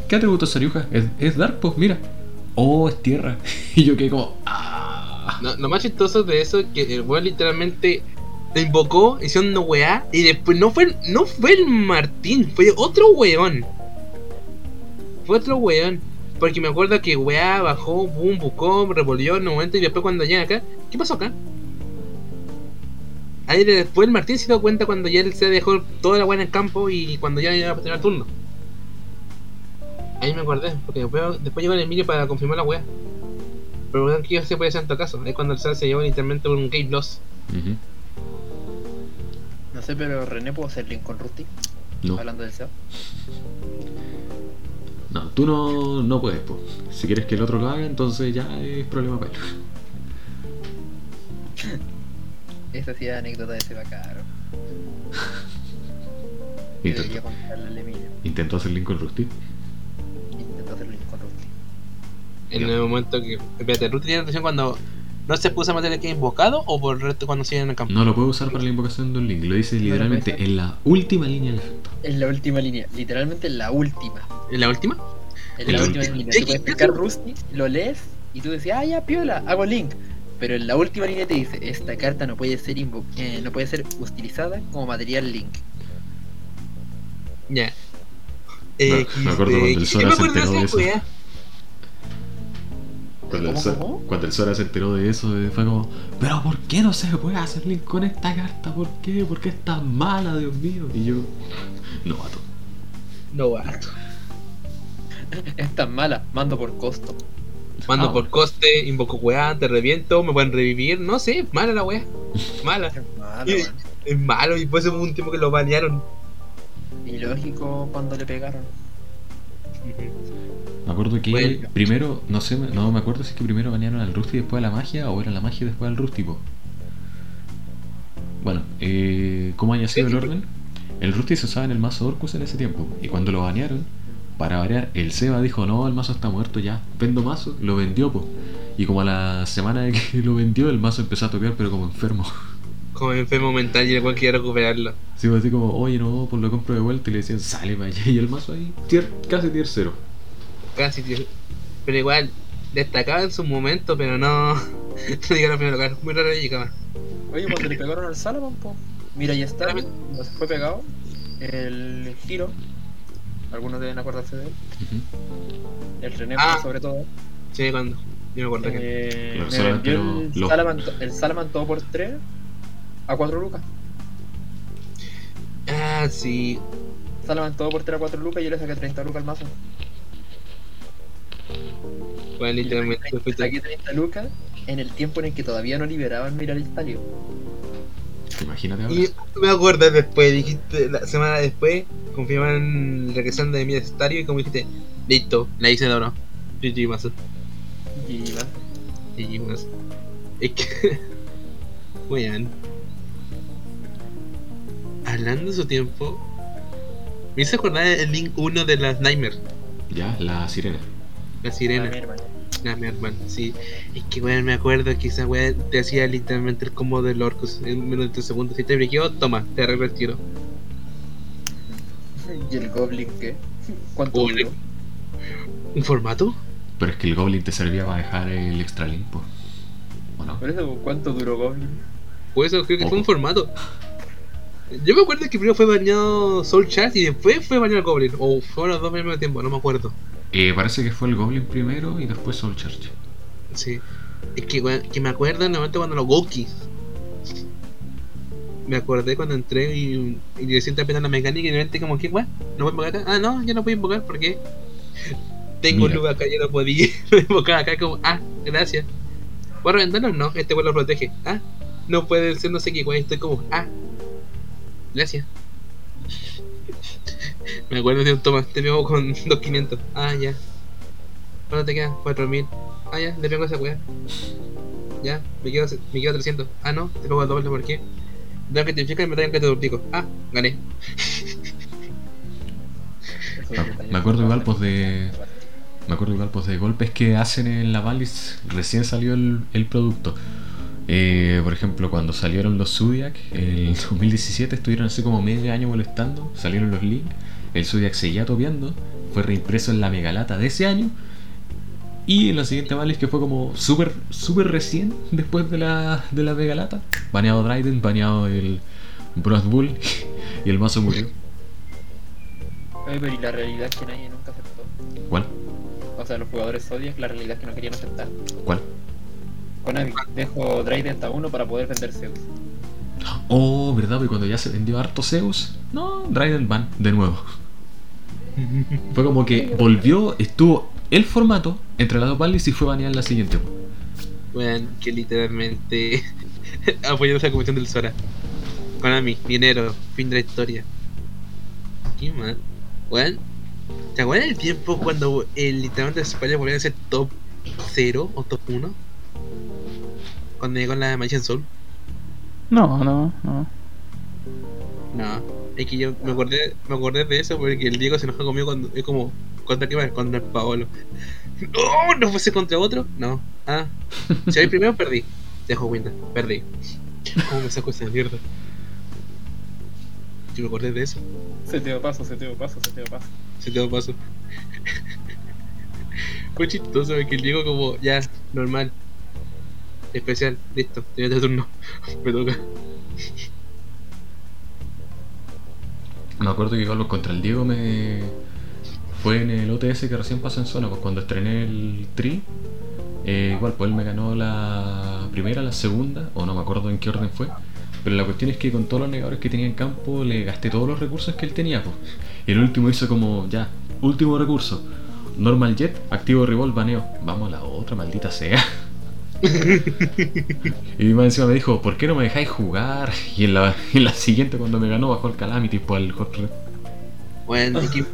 ¿qué atributo Sariuja? Es, es Dark, pues mira. Oh, es tierra. Y yo quedé como, ah. No, lo más chistoso de eso es que el weón literalmente lo invocó diciendo weá y después no fue, no fue el Martín, fue otro weón. Fue otro weón. Porque me acuerdo que weá bajó, boom, buscó, revolvió en un momento y después cuando llega acá, ¿qué pasó acá? Ahí después el Martín se dio cuenta cuando ya él se dejó toda la weá en el campo y cuando ya iba a tener turno. Ahí me acordé, porque después, después llegó el Emilio para confirmar la weá. Pero weón, ¿qué se puede hacer en tu caso? Es cuando el SAR se llevó literalmente un game loss. No sé, pero René puedo hacer link con Rusty. No, Hablando del SEO. No, tú no, no puedes, pues. Si quieres que el otro lo haga, entonces ya es problema para él. Esa sí es anécdota de Seba Caro. Intentó, intentó hacer link con Rusty. Intentó hacer link con Rusty. En el momento que. Espérate, Ruth tiene atención cuando no se puso a meter el que invocado o por el resto cuando sigue en el campo. No lo puede usar para la invocación de un link. Lo dice No lo literalmente puede en la última línea del efecto. En la última línea, literalmente en la última. ¿En la última? En En la la última última. línea. Sí, Tú puedes pescar sí. Rusty, lo lees y tú decís, ah, ya, piola, hago link. Pero en la última línea te dice, esta carta no puede ser invo- eh, no puede ser utilizada como material link. Ya. Me- me acuerdo cuando el ¿qué Sora se enteró de eso. Cuando el, ¿Cómo, Sora, cómo? cuando el Sora se enteró de eso, eh, fue como, pero ¿por qué no se puede hacer link con esta carta? ¿Por qué? ¿Por qué es tan mala, Dios mío? Y yo, no, vato. No, vato. Es tan mala, mando por costo. Mando Ah, por coste, invoco weá, te reviento, me pueden revivir. No sé, mala la weá. Mala. Es malo, Y- weón. Es malo y después hubo un tiempo que lo banearon. Ilógico cuando le pegaron. Acuerdo que Bueno. primero, no sé, no me acuerdo si es que primero banearon al Rusty después a la magia o era la magia después al Rusty, po. Bueno, eh, ¿cómo haya sido el orden? El Rusty se usaba en el mazo Orcus en ese tiempo y cuando lo banearon, para variar, el Seba dijo, no, el mazo está muerto ya, vendo mazo, lo vendió, po. Y como a la semana de que lo vendió, el mazo empezó a tocar pero como enfermo. Como enfermo mental y el cual quería recuperarlo. Sí, pues así como, oye, no, pues lo compro de vuelta y le decían, sale allá. Y el mazo ahí, tier, casi tier cero. Casi. Pero igual, destacaba en su momento, pero no. No llegaron a primer lugar. Muy raro que llegaba. Oye, cuando le pegaron al Salaman, po. Mira, ya está. No se fue pegado. El giro. Algunos deben acordarse de él. El René, Ah. sobre todo. Sí, cuando. Yo me acuerdo que. Eh, Claro, me lo- el, lo- Salaman, el Salaman todo por 3 a 4 lucas. Ah, sí. Salaman todo por 3 a 4 lucas y yo le saqué 30 lucas al mazo. Bueno, literalmente fuiste. saqué 30 lucas en el tiempo en el que todavía no liberaban Mirar el estadio. Imagínate ahora. Y me acuerdo después, dijiste, la semana después, confirman regresando de mi estadio y como dijiste, listo, la hice de oro. GG más. Y más. GG más. Es que. Weón. Hablando de su tiempo, me hizo acordar el link 1 de las Nightmare, Ya, la sirena. La sirena. A mi hermano. Ah, mi hermano, sí. Es que, weón, me acuerdo que esa weá te hacía literalmente el combo del Orcus en menos de 3 segundos. Si te briqueó, toma, te arreglo el tiro. ¿Y el Goblin qué? ¿Cuánto duró? ¿Un formato? Pero es que el Goblin te servía para dejar el extra link, po. ¿O no? Por eso, ¿cuánto duró Goblin? Pues eso creo que fue un formato. Yo me acuerdo que primero fue bañado Soul Chat y después fue bañado el Goblin. O fueron los dos al mismo tiempo, no me acuerdo. Eh, parece que fue el Goblin primero y después Soul Church. Sí. Es que, que me acuerdo en el momento cuando los Gokis. Me acordé cuando entré y, y le siento apenas la mecánica y de repente como que, weón, no puedo invocar acá. Ah, no, ya no puedo invocar porque tengo Mira. luz acá, ya no podía invocar acá como, ah, gracias. ¿Puedo reventarlo? No, este weón lo protege. Ah, no puede ser no sé qué, weón, estoy como, ah, gracias. Me acuerdo de un toma, te pego con 2500. Ah, ya. ¿Cuánto te queda? 4000. Ah, ya, le pego esa weá. Ya, me quedo, me quedo 300. Ah, no, te pego el doble, ¿por qué? Tengo que te fijas y me traen que te duplico. Ah, gané. Me- me acuerdo igual, pues, de- Me acuerdo igual pues de golpes que hacen en la Valis recién salió el, el producto. Eh, por ejemplo, cuando salieron los Zodiac, el 2017 estuvieron así como medio año molestando, salieron los links, el Zodiac seguía topeando, fue reimpreso en la megalata de ese año, y en la siguiente Valis que fue como súper súper recién después de la, de la megalata, baneado Dryden, baneado el Broad Bull, y el mazo murió. Oye, pero y la realidad es que nadie nunca aceptó. ¿Cuál? O sea, los jugadores Zodiac, la realidad es que no querían aceptar. ¿Cuál? Konami, dejo Trident a uno para poder vender Zeus. Oh, ¿verdad? Y cuando ya se vendió harto Zeus, no, Dryden Van, de nuevo. Fue como que volvió, estuvo el formato entre las dos balas y fue baneada en la siguiente. Weón, que literalmente apoyando esa comisión del Sora. Konami, dinero, fin de la historia. ¿Qué más? Weón, ¿te acuerdas del tiempo cuando el literalmente España volvía a ser top 0 o top 1? Cuando llegó la Magician Soul. No, no, no. No, es que yo me acordé, me acordé de eso porque el Diego se enojó conmigo cuando es como contra qué más, contra el Paolo. No, no fuese contra otro, no. Ah, si hay primero perdí. Dejo Winda, perdí. ¿Cómo me saco esa mierda? Yo me acordé de eso, Se te paso, se te paso, se te paso. se te paso. Fue chistoso porque el Diego como ya, normal. Especial, listo, tiene tu turno. Me toca. Me acuerdo que igual contra el Diego me. Fue en el OTS que recién pasó en zona, pues cuando estrené el Tri. eh, igual, pues él me ganó la primera, la segunda, o no me acuerdo en qué orden fue. Pero la cuestión es que con todos los negadores que tenía en campo le gasté todos los recursos que él tenía, pues. Y el último hizo como, ya, último recurso. Normal Jet, activo Revolve, baneo. Vamos a la otra, maldita sea. y más encima me dijo, ¿por qué no me dejáis jugar? Y en la, en la siguiente, cuando me ganó, bajó el Calamity por el Hot Red. Bueno, es que-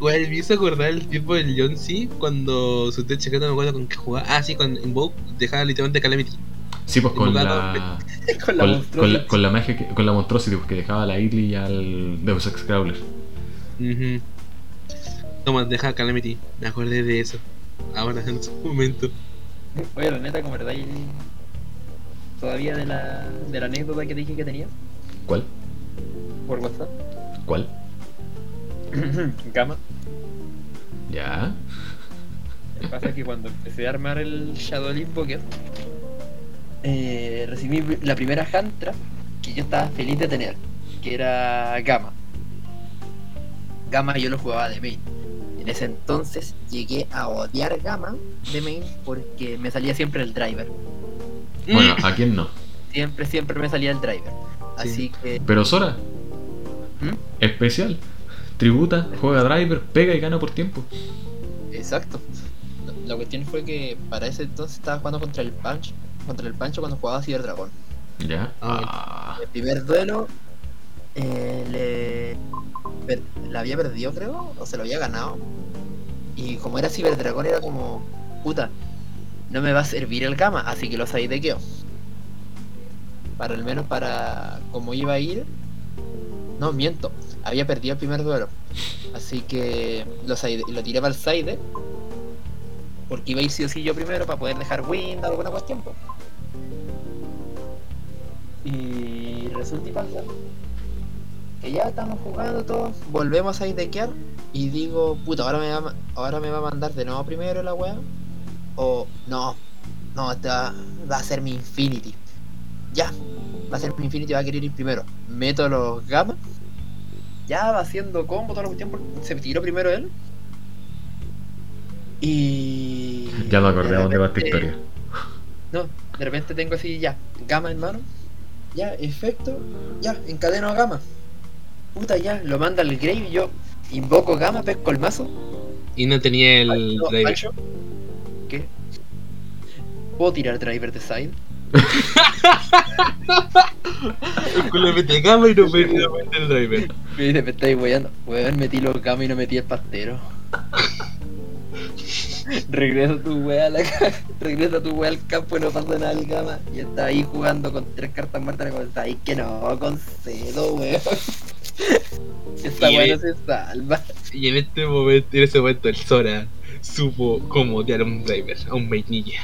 Güey, me hizo acordar el tiempo del John C. cuando su chaqueta no me acuerdo con qué jugaba. Ah, sí, con Invoke dejaba literalmente Calamity. Sí, pues con la, con la con, la, con la magia, que- con la pues, que dejaba a la Idly y al Deus Ex Crawler. Ujú. Toma, deja Calamity. Me acordé de eso. Ahora en su momento. Oye, la neta, ¿cómo verdad? Todavía de la, de la anécdota que dije que tenía ¿Cuál? por WhatsApp. ¿Cuál? Gama. Ya. Lo que pasa es que cuando empecé a armar el Shadow Invoker, eh, recibí la primera Hantra que yo estaba feliz de tener, que era Gama. Gama yo lo jugaba de main. En ese entonces llegué a odiar Gama de main porque me salía siempre el driver. Bueno, ¿a quién no? Siempre, siempre me salía el driver. Así que Pero Sora, ¿Mm? especial. Tributa, juega driver, pega y gana por tiempo. Exacto. La- cuestión fue que para ese entonces estaba jugando contra el Pancho, contra el Pancho cuando jugaba Ciber Dragón. Ya. Ah. El primer duelo eh, le la había perdido creo, o se lo había ganado. Y como era Ciber Dragón era como, puta, no me va a servir el Gama, así que lo queo Para al menos para como iba a ir. No, miento. Había perdido el primer duelo. Así que lo, lo tiré para el side. Porque iba a ir sí o sí yo primero para poder dejar win o alguna cuestión. Y resulta y pasa que ya estamos jugando todos, volvemos a idequear y digo, puta, ahora me va, ahora me va a mandar de nuevo primero la wea. O no, no, este va, va a ser mi Infinity. Ya, va a ser mi Infinity, va a querer ir primero. Meto los gamma. Ya va haciendo combo toda la cuestión porque se tiró primero él. Y. Ya me acordé de dónde va esta historia. no, de repente tengo así ya, gama en mano. Ya, efecto, ya, encadeno a gama. Puta, ya, lo manda al grave, yo invoco gama, pesco el mazo. Y no tenía el driver. ¿Qué? ¿Puedo tirar driver de side? El culo mete gama y no mete el driver. Me dice, me estáis weyando. Weón, metí los gama y no metí el pastero. Regresa tu wea a la Regresa tu wea al campo y no pasa nada al gama. Y está ahí jugando con tres cartas muertas. y está ahí que no, con cedo, weón. Esta wea no se salva. Y en este momento, en ese momento, el Sora supo cómo odiar a un driver, a un main ninja.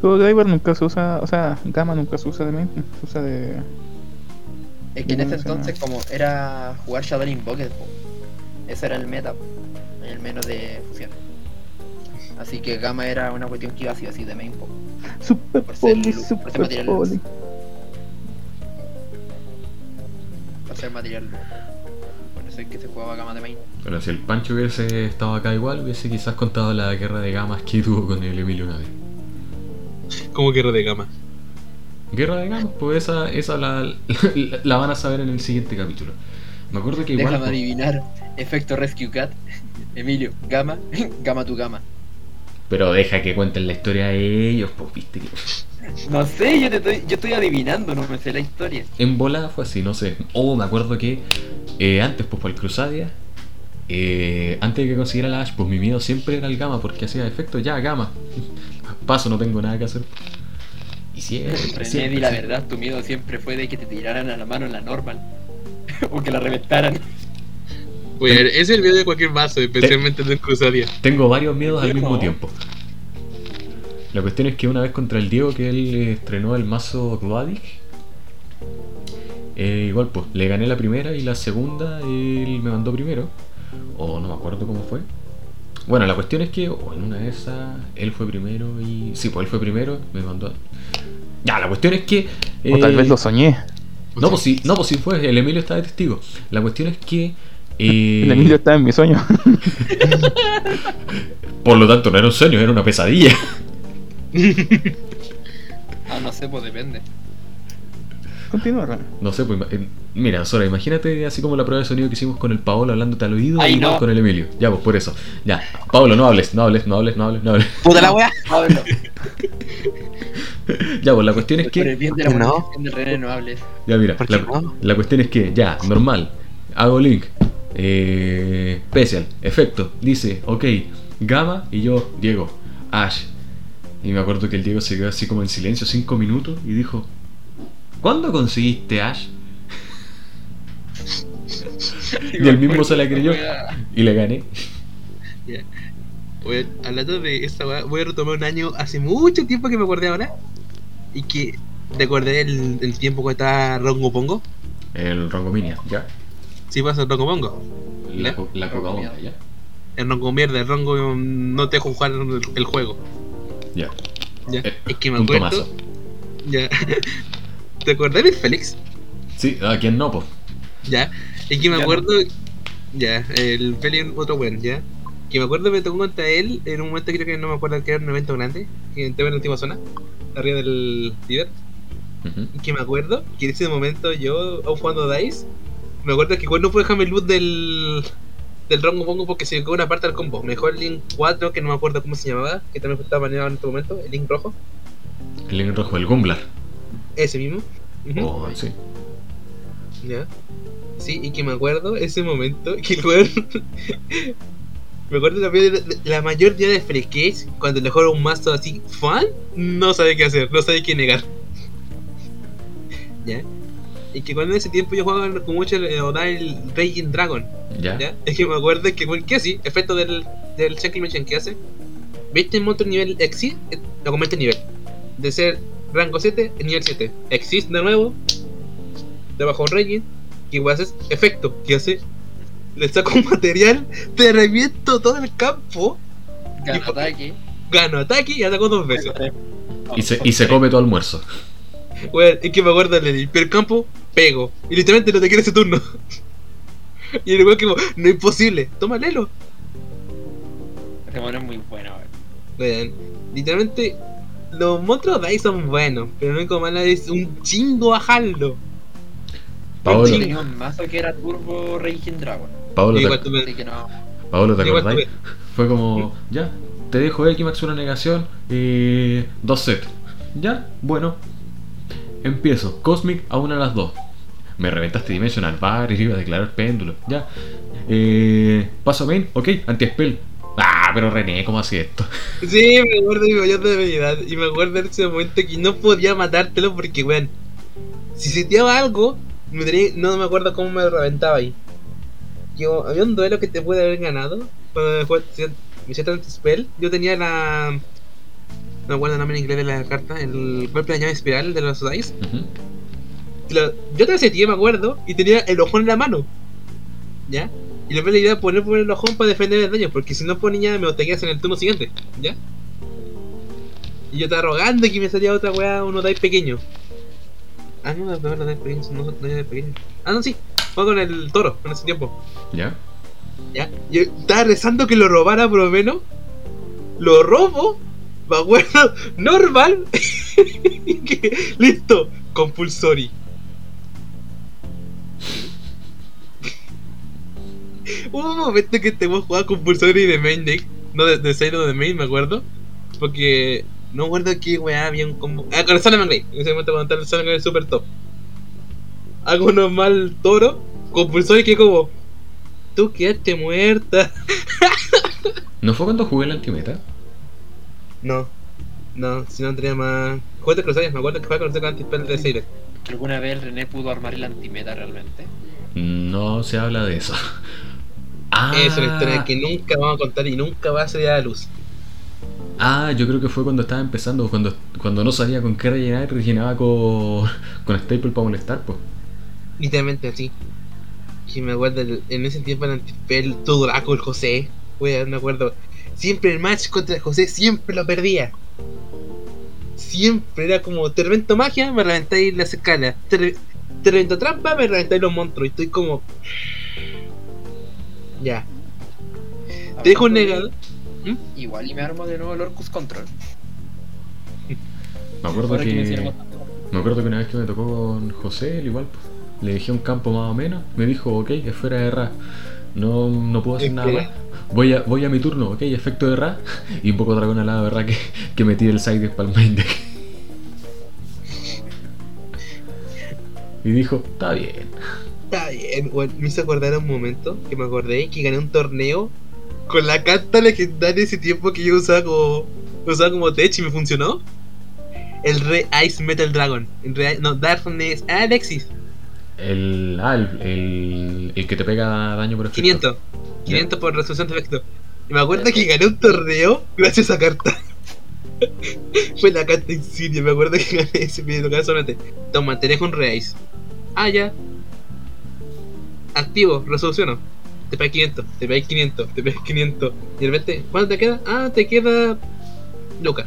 Pero Driver nunca se usa, o sea, Gamma nunca se usa de main, se usa de. Es que en ese entonces, como era jugar Shadow Invoker, po, ese era el meta, po, el menos de fusión. Así que Gamma era una cuestión que iba así, así de main, po. Super Por ser Poli, lu- por ser Super material Poli. para ser material. Por eso es que se jugaba Gamma de main. Pero si el Pancho hubiese estado acá igual, hubiese quizás contado la guerra de gamas que tuvo con el Emilio una vez. Como guerra de gama. Guerra de gamas, pues esa, esa la, la, la van a saber en el siguiente capítulo. Me acuerdo que igual. Déjame pues, adivinar. Efecto Rescue Cat. Emilio, Gamma, Gamma tu Gamma. Pero deja que cuenten la historia de ellos, pues viste que. No sé, yo, te estoy, yo estoy adivinando, no me sé la historia. En volada fue así, no sé. Oh, me acuerdo que eh, antes, pues por el Crusadia, eh, antes de que consiguiera la Ash, pues mi miedo siempre era el Gamma porque hacía efecto, ya, Gamma. Paso, no tengo nada que hacer. Y siempre, René, siempre, di la siempre. verdad, tu miedo siempre fue de que te tiraran a la mano en la normal. o que la reventaran. Es el video de cualquier vaso, especialmente el de Crusadia. Tengo varios miedos al mismo tiempo. La cuestión es que una vez contra el Diego, que él eh, estrenó el mazo Gloadic, eh, igual pues, le gané la primera y la segunda él me mandó primero. O no me acuerdo cómo fue. Bueno, la cuestión es que o en una de esas él fue primero y... Sí, pues él fue primero, me mandó... Ya, la cuestión es que... O tal eh, vez lo soñé. No, pues sí, no, pues sí fue, el Emilio está de testigo. La cuestión es que... El Emilio estaba en mi sueño. Por lo tanto, no era un sueño, era una pesadilla. Ah, no sé, pues depende. Continúa, Ram. No sé, pues eh, mira, Sora, imagínate así como la prueba de sonido que hicimos con el Paolo hablándote al oído Ay, y no. con el Emilio. Ya, pues por eso. Ya, Paolo, no hables, no hables, no hables, no hables, no hables. Puta la wea. Pablo, Ya, pues la cuestión es por el que. bien de la No. monetización de René no hables. Ya, mira, la cuestión es que, ya, normal. Hago link. Eh, special, efecto. Dice, ok, Gama y yo, Diego, Ash. Y me acuerdo que el Diego se quedó así como en silencio cinco minutos y dijo: ¿Cuándo conseguiste Ash? Y el mismo se la creyó y le gané. Oye, hablando de esta voy a retomar un año hace mucho tiempo que me acordé ahora. Y que recordé el, el tiempo que estaba Rongo Pongo. El Rongominia, ya. Sí, pasa el Rongo Pongo. La, la coca ya. El Rongo mierda, el Rongo mm, no te dejo jugar el, el juego. Ya. Ya. Eh, es que me acuerdo. tomazo. Ya. ¿Te acordás de Félix? Sí, ¿a quién no, po? Ya. Es que me Ya acuerdo. Ya, el Félix, otro buen, ya. Que me acuerdo me tocó contra él en un momento creo que no me acuerdo que era un evento grande. Que entré en la última zona. Arriba del líder. Ujú. Y que me acuerdo que en ese momento yo, aún jugando Dice, me acuerdo que igual no pude dejarme el loot del, del Rongo Pongo porque se quedó una parte del combo. Mejor el Link 4, que no me acuerdo cómo se llamaba, que también estaba baneado en este momento, el Link rojo, El link rojo, el Gumblar. ese mismo. Oh, sí. Ya. Sí, y que me acuerdo ese momento que el weón. me acuerdo también de la, de la mayor día de Freakage cuando le juega un mazo así, fan, no sabe qué hacer, no sabe qué negar. ¿Ya? Y que cuando en ese tiempo yo jugaba con mucho el, Oda el Raging Dragon, Ya. ¿ya? Es que me acuerdo que, bueno, ¿qué así? Efecto del, del Shackle Machine que hace. ¿Viste el monstruo nivel Exit? Eh, Lo comenta el nivel. De ser rango 7, el nivel 7. Exist de nuevo. Debajo un Raging. Que igual haces efecto. que hace? Le saco un material, te reviento todo el campo, Gana ataque. gano ataque y ataco dos veces. Y se, y se come tu almuerzo. Weón, es que me acuerdo el campo, pego. Y literalmente no te quiere ese turno. y el weón que como, no es posible, toma Lelo. Este mono es muy bueno, weón. Literalmente, los monstruos de ahí son buenos, pero lo único malo es un chingo bajarlo. Paolo, Sí. Tenía un mazo que era Turbo Raging Dragon. Paolo, te, tú me- Así que no. Paolo, ¿te tuve- Fue como, ya, te dejo X-Max una negación y dos sets. Ya, bueno. Empiezo, Cosmic a una a las dos. Me reventaste Dimensional Bar y iba a declarar péndulo. Ya. Eh, paso main, ok, anti-spell. Ah, pero René, ¿cómo hacía esto? Sí, me acuerdo de mi mayor debilidad. Y me acuerdo en ese momento que no podía matártelo porque, weón, si seteaba algo, me tenía- no me acuerdo cómo me reventaba ahí. Yo, había un duelo que te puede haber ganado. Cuando me hiciste spell, yo tenía la. No me acuerdo el nombre en inglés de la carta, el golpe de llave espiral de los dice. Yo te la seteé, me acuerdo, y tenía el ojón en la mano. ¿Ya? Y después la idea era poner, poner el ojón para defender el daño, porque si no ponía me botequeas en el turno siguiente. ¿Ya? Y yo estaba rogando que me salía otra weá, uno dice pequeño. Ah, no, no, no, no, dice pequeño, no, no pequeño. Ah, no, sí, fue con el toro en ese tiempo. ¿Ya? ¿Ya? Yo estaba rezando que lo robara por lo menos. Lo robo. Me acuerdo. Normal. que- listo. Compulsory. Un momento que te jugaba Compulsory de main deck. No de, de Sailor de main, me acuerdo. Porque no me acuerdo qué weá había un combo. Ah, con el Grey. En ese momento cuando estaba el Grey super top. Hago normal toro. Compulsory que como. Tú quedaste muerta. ¿No fue cuando jugué el antimeta? No, no, si no tenía más. Juguete de Crusaders, me acuerdo que fue con el anti-spell de Sailor. ¿Alguna vez René pudo armar el antimeta realmente? No se habla de eso. Ah, Es una historia que nunca vamos a contar y nunca va a salir a la luz. ah, yo creo que fue cuando estaba empezando, cuando, cuando no sabía con qué rellenar, rellenaba con, con Staple para molestar, pues. Literalmente así. Que me acuerdo, el- en ese tiempo el anti-spell, tu Draco, el José. Weón, me acuerdo. Siempre el match contra José, siempre lo perdía. Siempre era como, te revento magia, me reventáis las escalas. Te, re- te revento trampa, me reventáis los monstruos. Y estoy como. Ya. Te dejo un negado. Igual y me armo de nuevo el Orcus Control. Me acuerdo que Me acuerdo que una vez que me tocó con José, él igual, pues, le dejé un campo más o menos, me dijo, ok, esfera de Ra. No, no puedo hacer nada más. Voy a, voy a mi turno, ok, efecto de Ra. Y un poco dragón al lado de Ra que, que me tire el side para el main deck. Y dijo, está bien. Está bien. Me hizo acordar un momento que me acordé que gané un torneo con la carta legendaria ese tiempo que yo usaba como, usaba como tech y me funcionó. El Re Ice Metal Dragon. El Re, no, Darkness. Ah, Alexis. El, ah, el, el, el que te pega daño por efecto. 500. 500 por resolución de efecto. Y me acuerdo que gané un torneo gracias a esa carta. Fue la carta insignia, me acuerdo que gané ese tocaba solamente. Toma, te dejo un Re Ice. Ah, ya. Activo, resoluciono. Te pagué 500, te pagué 500, te pagué 500. Y de repente, ¿cuánto te queda? Ah, te queda. Lucas.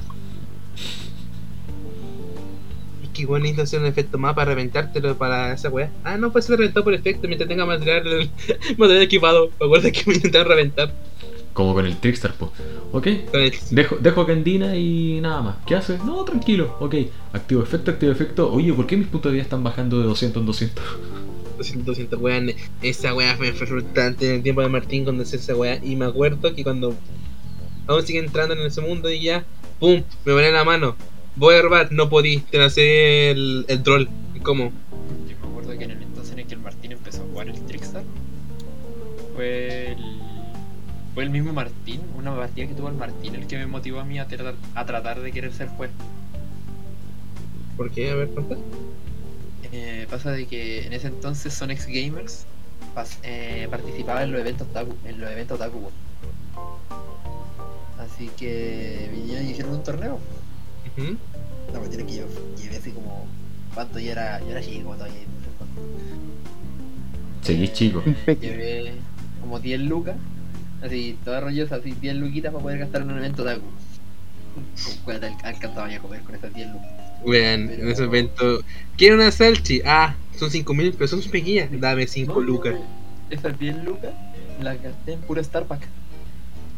Que igual necesito hacer un efecto más para reventártelo para esa weá. Ah, no, pues se reventó por efecto mientras tenga material, material equipado. Me acuerdo que me intentaron reventar. Como con el Trickster, po. Ok, el- Dejo, dejo a Candina y nada más. ¿Qué haces? No, tranquilo. Ok, activo efecto, activo efecto. Oye, ¿por qué mis puntos de vida están bajando de 200 en 200? 200, 200 weón. Esa weá fue frustrante en el tiempo de Martín cuando hice esa weá. Y me acuerdo que cuando aún sigue entrando en ese mundo y ya, ¡pum! Me ponen la mano. Voy a robar, no podí, te el, el troll. ¿Cómo? Yo me acuerdo que en el entonces en el que el Martín empezó a jugar el Trickstar fue el, fue el mismo Martín, una partida que tuvo el Martín el que me motivó a mí a, tratar- a tratar de querer ser juez. ¿Por qué? A ver, cuenta. Eh, pasa de que en ese entonces Sonex Gamers pas- eh, participaba en los eventos Taku, en los eventos Taku. Así que vinieron y hicieron un torneo. Ujú. La cuestión es que yo llevé así como. ¿Cuánto? Yo era, yo era chico todavía. Seguís chico. Llevé como 10 lucas, así, todas rollosas, así 10 luquitas para poder gastar en un evento. Con cuál alcanzaba a comer con esas 10 lucas. Weón, en ese evento. ¿Quiero una salchi? Ah, son 5000, pero son pequeñas. Dame 5 No, lucas. Esas 10 lucas las gasté en puro Star Pack.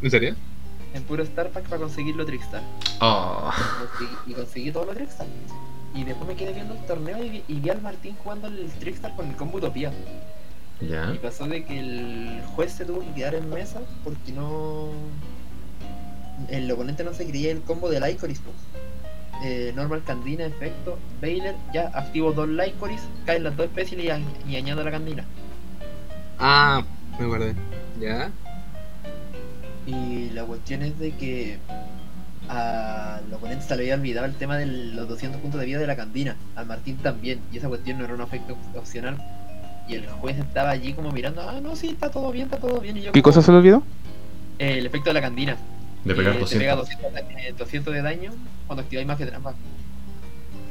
¿En serio? En puro Star Pack para conseguir los Trickstar. Oh. Y conseguí todos los Trickstar. Y después me quedé viendo el torneo y vi, y vi al Martín jugando el Trickstar con el combo Utopía. Ya. Y pasó de que el juez se tuvo que quedar en mesa porque no. El oponente no se creía el combo del Icoris. po. Eh, normal Candina, efecto, Baylor, ya activo dos Lycoris, caen las dos especies y añado la Candina. Ah, me guardé. ¿Ya? Y la cuestión es de que al oponente se le había olvidado el tema de los 200 puntos de vida de la Candina, al Martín también, y esa cuestión no era un efecto opcional. Y el juez estaba allí como mirando, ah, no, sí, está todo bien, está todo bien. Y yo ¿Qué como, cosa se le olvidó? Eh, el efecto de la Candina. De pegar Eh, te pega 200. 200, de- eh, 200 de daño cuando activáis magia de trampa.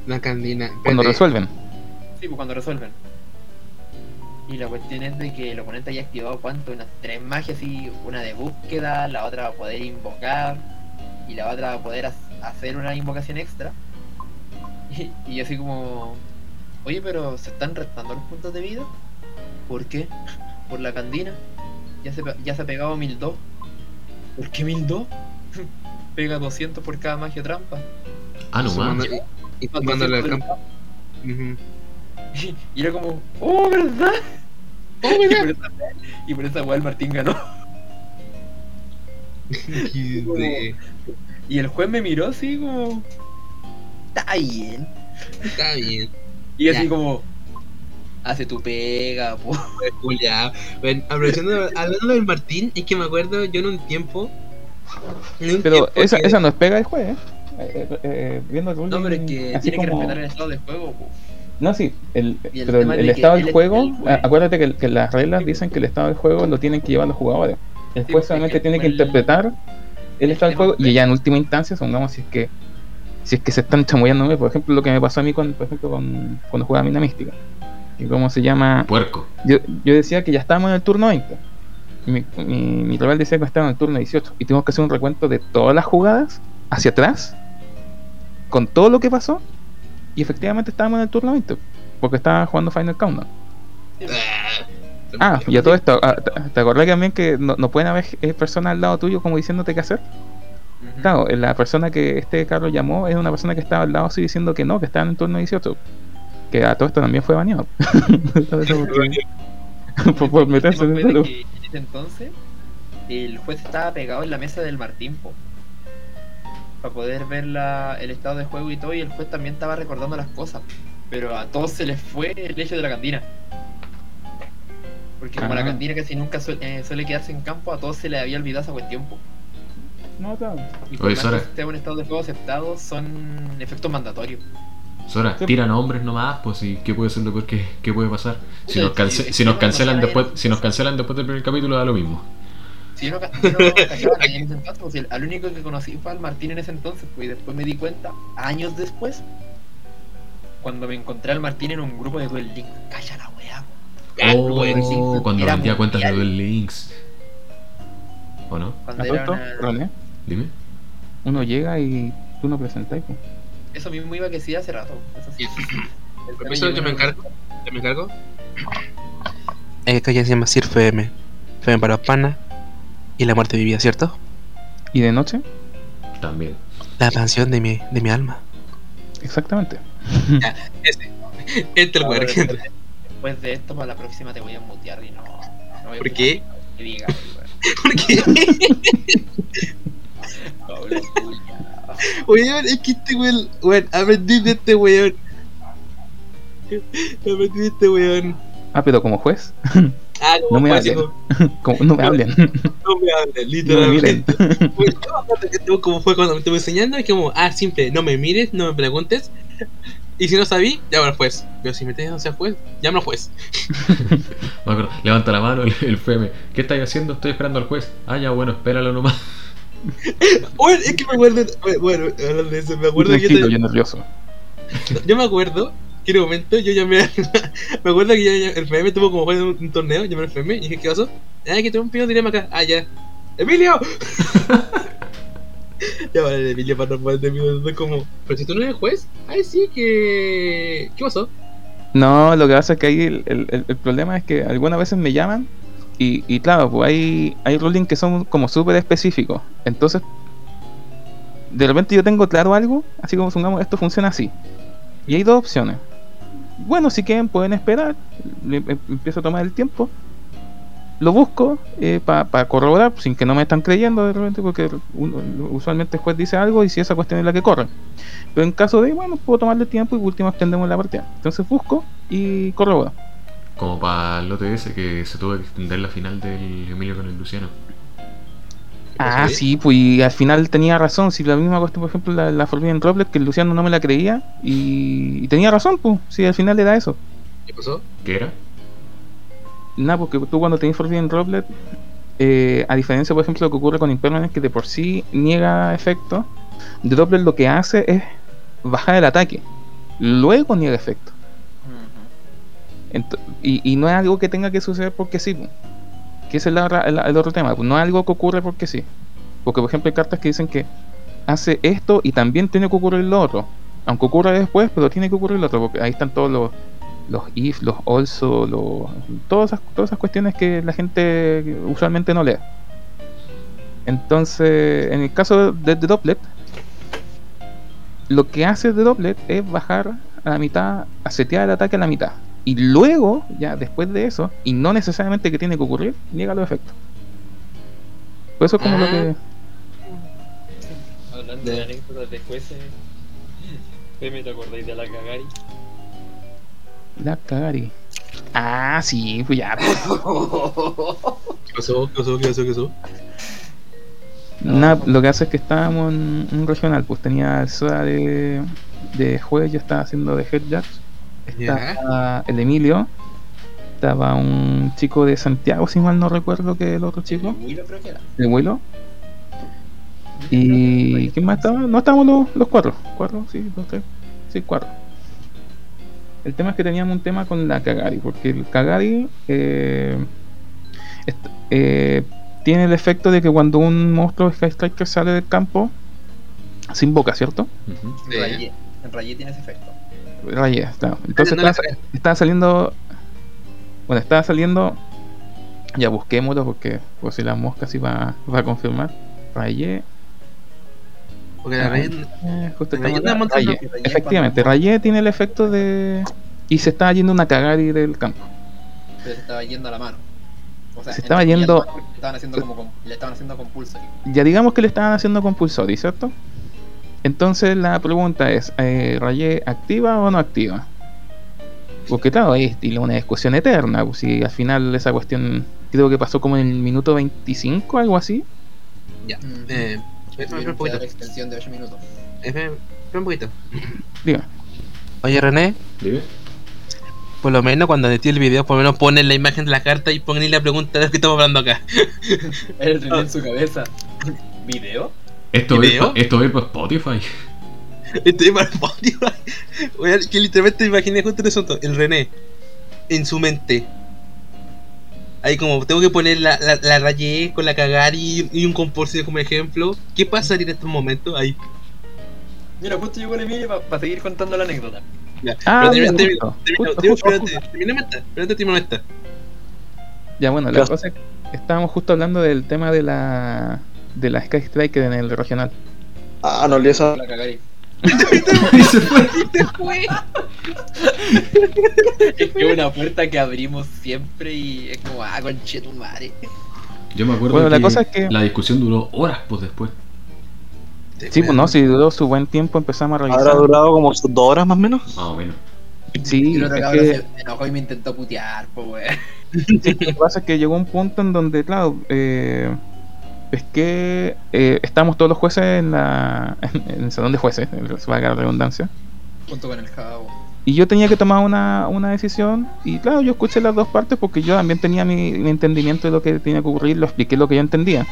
La candina. Cuando resuelven. Sí, pues cuando resuelven. Y la cuestión es de que el oponente haya activado cuánto, unas tres magias y una de búsqueda, la otra va a poder invocar y la otra va a poder ha- hacer una invocación extra. Y, y yo así como, oye, pero se están restando los puntos de vida. ¿Por qué? Por la candina. Ya se, ya se ha pegado 1002. ¿Por qué 1002? Pega 200 por cada magia trampa. Ah, no más. Y, Y era como, oh, ¿verdad? Oh, Y mira. por esa, y por esa weá el Martín ganó. Y el juez me miró así como. Está bien. Está bien. Y así Ya. como. Hace tu pega, po. Pues, Julia. Bueno, aprovechando, hablando del Martín, es que me acuerdo yo en un tiempo. en un Pero tiempo esa, que- esa no es pega del juez, ¿eh? Eh, eh, eh, viendo el No, ruling, pero es que tiene que respetar el estado de juego, po. No, sí, el, pero el, estado del juego, el acuérdate que, que las reglas dicen que el estado del juego lo tienen que llevar los jugadores. El Sí, juez porque solamente tiene que interpretar el el estado del juego y ya en última instancia, supongamos si es que si es que se están chamullándome, por ejemplo, lo que me pasó a mí con, por ejemplo, con, cuando jugaba Mina Mística. Y cómo se llama, Puerco. yo, yo decía que ya estábamos en el turno 20. Y mi, mi, mi rival decía que estaba en el turno 18. Y tuvimos que hacer un recuento de todas las jugadas hacia atrás, con todo lo que pasó. Y efectivamente estábamos en el turno 20. Porque estaba jugando Final Countdown. Ah, y a todo esto, ah, ¿te- ¿te acordás también que no, no pueden haber eh, personas al lado tuyo como diciéndote qué hacer? Claro, la persona que este Carlos llamó es una persona que estaba al lado así diciendo que no, que estaba en el turno 18. Que a todo esto también fue baneado. por, por meterse en El que en ese entonces el juez estaba pegado en la mesa del Martín po, para poder ver la- el estado de juego y todo y el juez también estaba recordando las cosas pero a todos se les fue el hecho de la cantina porque como Ah. la cantina casi nunca suele, eh, suele quedarse en campo a todos se les había olvidado esa cuestión po. No, claro. y por Oye, más Sora. que esté un estado de juego aceptado son efectos mandatorios Sora, Sí. tiran hombres nomás, pues y qué puede ser lo peor que, qué puede pasar. Si Sí, nos, sí, cance- sí, si nos cancelan no, no, después, no. si nos cancelan después del primer capítulo da lo mismo. Si yo no, no cachaba a nadie en ese entonces, pues, el- al único que conocí fue al Martín en ese entonces, pues, y después me di cuenta, años después, cuando me encontré al Martín en un grupo de Duel Link. Calla la weá, Oh, bueno, cuando vendía cuentas de. Duel Links. ¿O no? Cuando ¿A era una- Dime. Uno llega y tú no presentáis. pues. Eso mismo iba que sí hace rato. Eso sí. Yo llegó me en- encargo. Yo me encargo. Eh, que ya se llama Sir FM. FM para los panas. Y la muerte vivida, ¿cierto? ¿Y de noche? También. La canción de mi, de mi alma. Exactamente. Ese. Este el que después, entra. de, después de esto, para la próxima te voy a mutear y no. no voy a ¿Por escuchar qué? Que digas, weón. ¿Por qué? Weón, es que este weón. Weón, aprendí de este weón. Aprendí de este weón. Ah, pero como juez, Ah, No como me fue, hablen. como, no me hablen. No me hables, no me literalmente. yo acuerdo que tú, como fue cuando me estuve enseñando, es como, ah, simple, no me mires, no me preguntes. Y si no sabí, llama al juez. Pero si me tienes no ser juez, llama al juez. Me acuerdo, levanta la mano el, el FM. ¿Qué estáis haciendo? Estoy esperando al juez. Ah, ya, bueno, espéralo nomás. Bueno, es que me acuerdo, bueno, hablando de eso, me acuerdo que Tranquilo, te- yo nervioso. yo me acuerdo un momento yo llamé a, me acuerdo que ya- FM tuvo como un, torneo, llamé al FM y dije, ¿qué pasó? Ah, que tengo un pido dilema acá, ah, ya. ¡Emilio! ya vale, Emilio para no poder de mí, como, pero si tú no eres juez, ay sí que. ¿Qué pasó? No, lo que pasa es que ahí el- el- el problema es que algunas veces me llaman y, y claro, pues hay, hay rulings que son como súper específicos. Entonces, de repente yo tengo claro algo, así como supongamos esto funciona así. Y hay dos opciones. Bueno, si quieren pueden esperar, em- empiezo a tomar el tiempo. Lo busco para corroborar, sin que no me están creyendo de repente, porque usualmente el juez dice algo y si esa cuestión es la que corre. Pero en caso de, bueno, puedo tomarle tiempo y por último extendemos la partida. Entonces busco y corroboro. Como para el OTS que se tuvo que extender la final del Emilio con el Luciano. ¿Qué pasó Ah, sí, pues y al final tenía razón. Si la misma cuestión, por ejemplo, la, la Forbidden Droplet, que el Luciano no me la creía y, y tenía razón, pues, si al final era eso. ¿Qué pasó? ¿Qué era? Nada, porque tú cuando tenés Forbidden Droplet, eh, a diferencia, por ejemplo, lo que ocurre con Impermanence, que de por sí niega efecto, Droplet lo que hace es bajar el ataque, luego niega efecto. Y, y no es algo que tenga que suceder porque sí, po. Que ese es el, el otro tema, pues no es algo que ocurre porque sí. Porque por ejemplo hay cartas que dicen que hace esto y también tiene que ocurrir lo otro. Aunque ocurra después, pero tiene que ocurrir lo otro, porque ahí están todos los, los if, los also, los, todas, esas, cuestiones que la gente usualmente no lee. Entonces, en el caso de, de Dopplet, lo que hace de Dopplet es bajar a la mitad, a setear el ataque a la mitad. Y luego, ya después de eso, y no necesariamente que tiene que ocurrir, niega los efectos. Por eso es como lo Ah. que. Hablando de anécdotas de jueces, Peme, ¿te acordáis de la Cagari? La cagari. Ah, sí, pues ya. pues. ¿Qué pasó? ¿Qué pasó? ¿Qué pasó? ¿Qué pasó? Nada, lo que hace es que estábamos en un regional, pues tenía el SOA de, de juez, yo estaba haciendo de head judge. Estaba el Emilio, estaba un chico de Santiago, si mal no recuerdo que el otro chico, Willow creo que era. el Willow. ¿Y quién más estaba? No estábamos los, los cuatro. ¿Cuatro? Sí, dos, tres. Sí, cuatro. El tema es que teníamos un tema con la Kagari, porque el Kagari eh, eh, tiene el efecto de que cuando un monstruo Sky Striker sale del campo, se invoca, ¿cierto? En Rayé tiene ese efecto. Rayé, claro. Entonces No, no estaba, saliendo. Bueno, estaba saliendo. Ya busquémoslo porque por si la mosca sí va, va a confirmar. Rayé. Porque la Ah, rayé. Eh, justo Rayé Rayé. Rayé Efectivamente, Rayé tiene el efecto de. Y se estaba yendo una cagari del campo. Pero se estaba yendo a la mano. O sea, Se estaba yendo- la mano estaban haciendo como con- le estaban haciendo compulsory. Ya digamos que le estaban haciendo compulsory, ¿cierto? Entonces la pregunta es: eh, ¿Rayé activa o no activa? Porque claro, es una discusión eterna. pues, Si al final esa cuestión creo que pasó como en el minuto 25, algo así. Ya. Mm. Eh, espera espera un poquito. extensión de 8 minutos. Espera espera un poquito. Diga. Oye, René, Dime. por lo menos cuando edité el video, por lo menos ponen la imagen de la carta y ponen ahí la pregunta de lo que estamos hablando acá. Él tenía en su cabeza. ¿Video? Esto es, esto es para Spotify. Estoy para Spotify. Oye, que literalmente me imaginé justo el asunto. El René, en su mente. Ahí como tengo que poner la, la, la rayé con la cagar y, y un compulsivo como ejemplo. ¿Qué pasaría en estos momentos? Ahí. Mira, justo llegó el Emilio para seguir contando la anécdota. Ya. Ah, Pero termina- termina- justo, termina- esta, esta. Ya bueno, la cosa es que estábamos justo hablando del tema de la de la Sky Striker en el regional. Ah, no olvidé esa. La cagari. Y se fue. Es que una puerta que abrimos siempre y es como, ah, conche tu madre. Yo me acuerdo Bueno, que, la cosa es que- la discusión duró horas pues después. Sí, pues no, si duró su buen tiempo empezamos a revisar. Habrá durado como dos horas más o menos. Más o menos. Sí, Y el otro es cabrón que- se enojó y me intentó putear, pues weón. Sí, lo que pasa es que llegó un punto en donde, claro, eh, es que eh, estábamos todos los jueces en, la, en el salón de jueces, valga la redundancia, Junto con el jabo. y yo tenía que tomar una, una decisión, y claro, yo escuché las dos partes porque yo también tenía mi, mi entendimiento de lo que tenía que ocurrir, lo expliqué lo que yo entendía.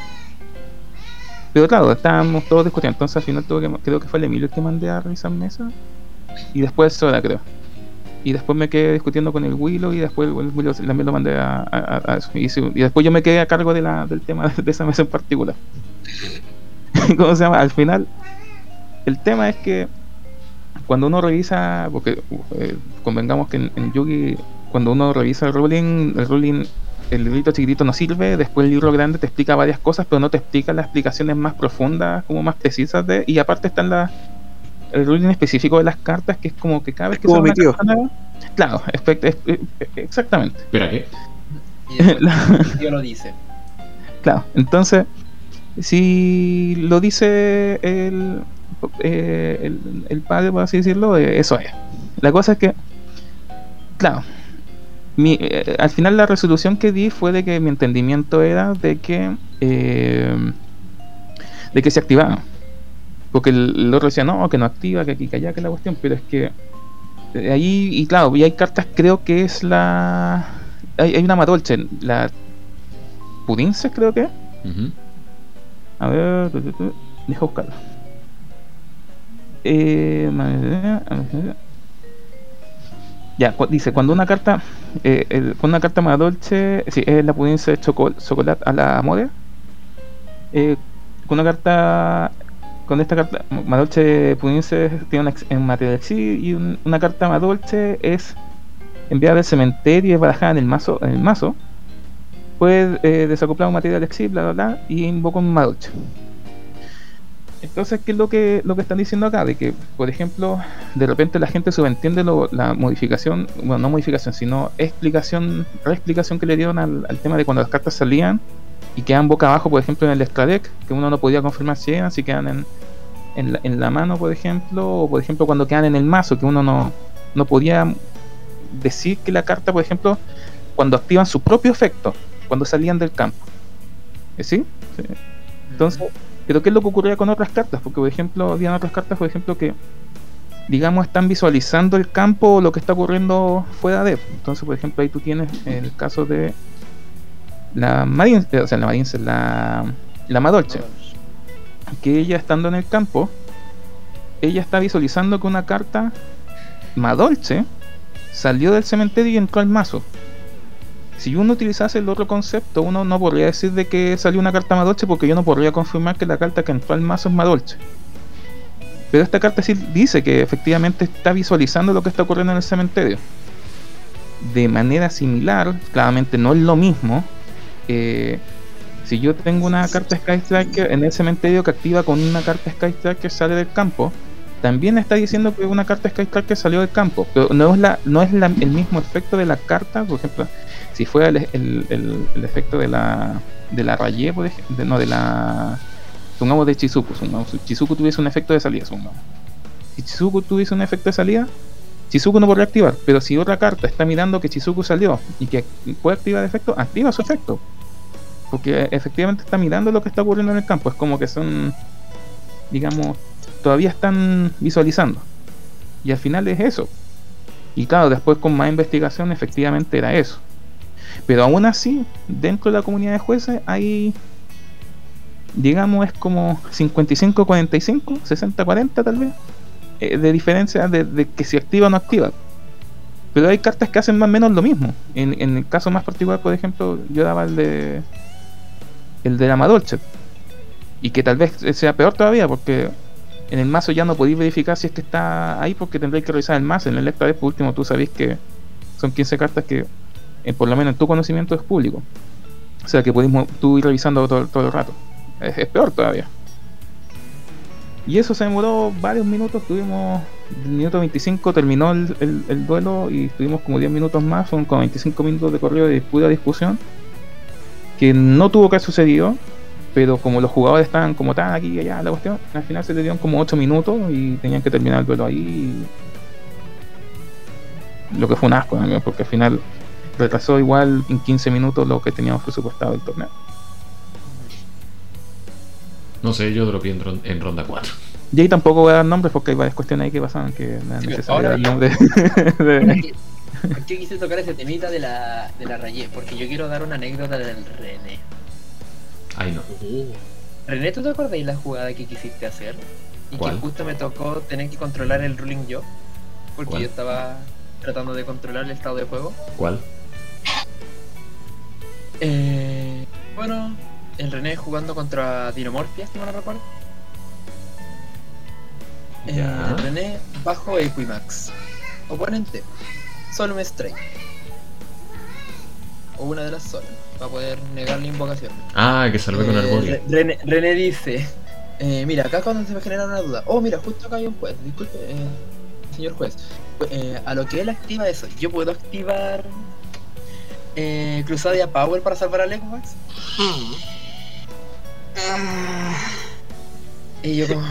Pero claro, estábamos todos discutiendo, entonces al final tuve que, creo que fue el Emilio el que mandé a revisar mesa, y después Soda, creo. Y después me quedé discutiendo con el Willow y después el Willow también lo mandé a, y después yo me quedé a cargo de la, del tema de esa mesa en particular. ¿Cómo se llama? Al final, el tema es que cuando uno revisa, porque eh, convengamos que en, en Yugi, cuando uno revisa el ruling, el ruling, el librito chiquitito no sirve, después el libro grande te explica varias cosas, pero no te explica las explicaciones más profundas, como más precisas de, y aparte están las el ruling específico de las cartas, que es como que cada vez que tío. una carta nueva, claro, espe- es- es- exactamente. Espera, ¿qué? Y después el tío lo dice. Claro, entonces, si lo dice el, eh, el, el padre, por así decirlo, eh, eso es. La cosa es que, claro, mi, eh, al final la resolución que di fue de que mi entendimiento era de que eh, de que se activaba. Porque el, el otro decía, no, que no activa, que aquí, que allá, que la cuestión, pero es que eh, ahí, y claro, y hay cartas, creo que es la... Hay, hay una Madolche, la Pudinces creo que es. Ujú. A ver, deja buscarlo. Eh, ma- ya, cu- dice, cuando una carta, eh, el- cuando una carta más dolce, sí, es la pudiente de chocolate a la moda. Eh, con una carta, con esta carta, más dolce pudiente tiene una en material sí y un- una carta más dolce es enviada del cementerio y es barajada en el mazo, en el mazo puede eh, desacoplar un material exit, bla bla bla, y invoca un Madolche. Entonces, ¿qué es lo que, lo que están diciendo acá? De que, por ejemplo, de repente la gente subentiende lo- la modificación, bueno, no modificación, sino explicación, reexplicación que le dieron al, al tema de cuando las cartas salían y quedan boca abajo, por ejemplo, en el extra deck, que uno no podía confirmar si eran, si quedan en, en, la, en la mano, por ejemplo, o por ejemplo cuando quedan en el mazo, que uno no, no podía decir que la carta, por ejemplo, cuando activan su propio efecto, cuando salían del campo. ¿Eh, ¿Sí? Sí. Entonces, pero ¿qué es lo que ocurría con otras cartas? Porque, por ejemplo, habían otras cartas, por ejemplo, que, digamos, están visualizando el campo o lo que está ocurriendo fuera de. Entonces, por ejemplo, ahí tú tienes el caso de la Marine, o sea, la Marine, la, la Madolche, que ella estando en el campo, ella está visualizando que una carta Madolche salió del cementerio y entró al mazo. Si uno utilizase el otro concepto, uno no podría decir de que salió una carta Madolche porque yo no podría confirmar que la carta que entró al mazo es Madolche. Pero esta carta sí dice que efectivamente está visualizando lo que está ocurriendo en el cementerio. De manera similar, claramente no es lo mismo, si yo tengo una carta Sky Striker en el cementerio que activa con una carta Sky Striker sale del campo, también está diciendo que una carta Sky Striker salió del campo, pero no es el mismo efecto de la carta, por ejemplo, si fuera el, efecto de la de la Rayé, por no de la supongamos de Chizuku, supongamos, si Chizuku tuviese un efecto de salida, supongamos. Si Chizuku tuviese un efecto de salida, Chizuku no podría activar, pero si otra carta está mirando que Chizuku salió y que puede activar efecto, activa su efecto. Porque efectivamente está mirando lo que está ocurriendo en el campo. Es como que son, digamos, todavía están visualizando. Y al final es eso. Y claro, después con más investigación efectivamente era eso. Pero aún así, dentro de la comunidad de jueces hay, digamos, es como 55-45, 60-40 tal vez, eh, de diferencia de, de que si activa o no activa. Pero hay cartas que hacen más o menos lo mismo. En, en el caso más particular, por ejemplo, yo daba el de el de la Madolche. Y que tal vez sea peor todavía, porque en el mazo ya no podéis verificar si es que está ahí, porque tendréis que revisar el mazo. En el Electra por último, tú sabéis que son 15 cartas que, eh, por lo menos en tu conocimiento, es público. O sea que podéis tú ir revisando todo, todo el rato. Es, es peor todavía. Y eso se demoró varios minutos. Tuvimos. El minuto 25 terminó el, el- el duelo y tuvimos como 10 minutos más. Son como 25 minutos de correo de pura discusión. Que no tuvo que haber sucedido. Pero como los jugadores estaban como tan aquí y allá, la cuestión, al final se le dieron como 8 minutos y tenían que terminar el duelo ahí. y Lo que fue un asco, amigo, porque al final retrasó igual en 15 minutos lo que teníamos presupuestado el torneo. No sé, yo dropeé en, ron- en ronda 4. Y ahí tampoco voy a dar nombres porque hay varias cuestiones ahí que pasaban que no es necesario dar nombres. De- ¿Por qué quise tocar ese temita de la, de la Rayé? Porque yo quiero dar una anécdota del René. Ay, no. Uh, René, ¿tú te acordáis la jugada que quisiste hacer? Y ¿Cuál? que justo me tocó tener que controlar el ruling yo. Porque ¿Cuál? yo estaba tratando de controlar el estado de juego. ¿Cuál? Eh, bueno, el René jugando contra Dinomorphia, si no me recuerdo. Eh, René bajo Equimax. Oponente, Solum Strike. O una de las Solum, para poder negar la invocación. Ah, que salvé con Eh, Arborio. Re- René, René dice: eh, Mira, acá cuando se me genera una duda. Oh, mira, justo acá hay un juez. Disculpe, eh, señor juez. Eh, a lo que él activa eso, ¿yo puedo activar eh, Crusadia Power para salvar a Equimax? Y yo como...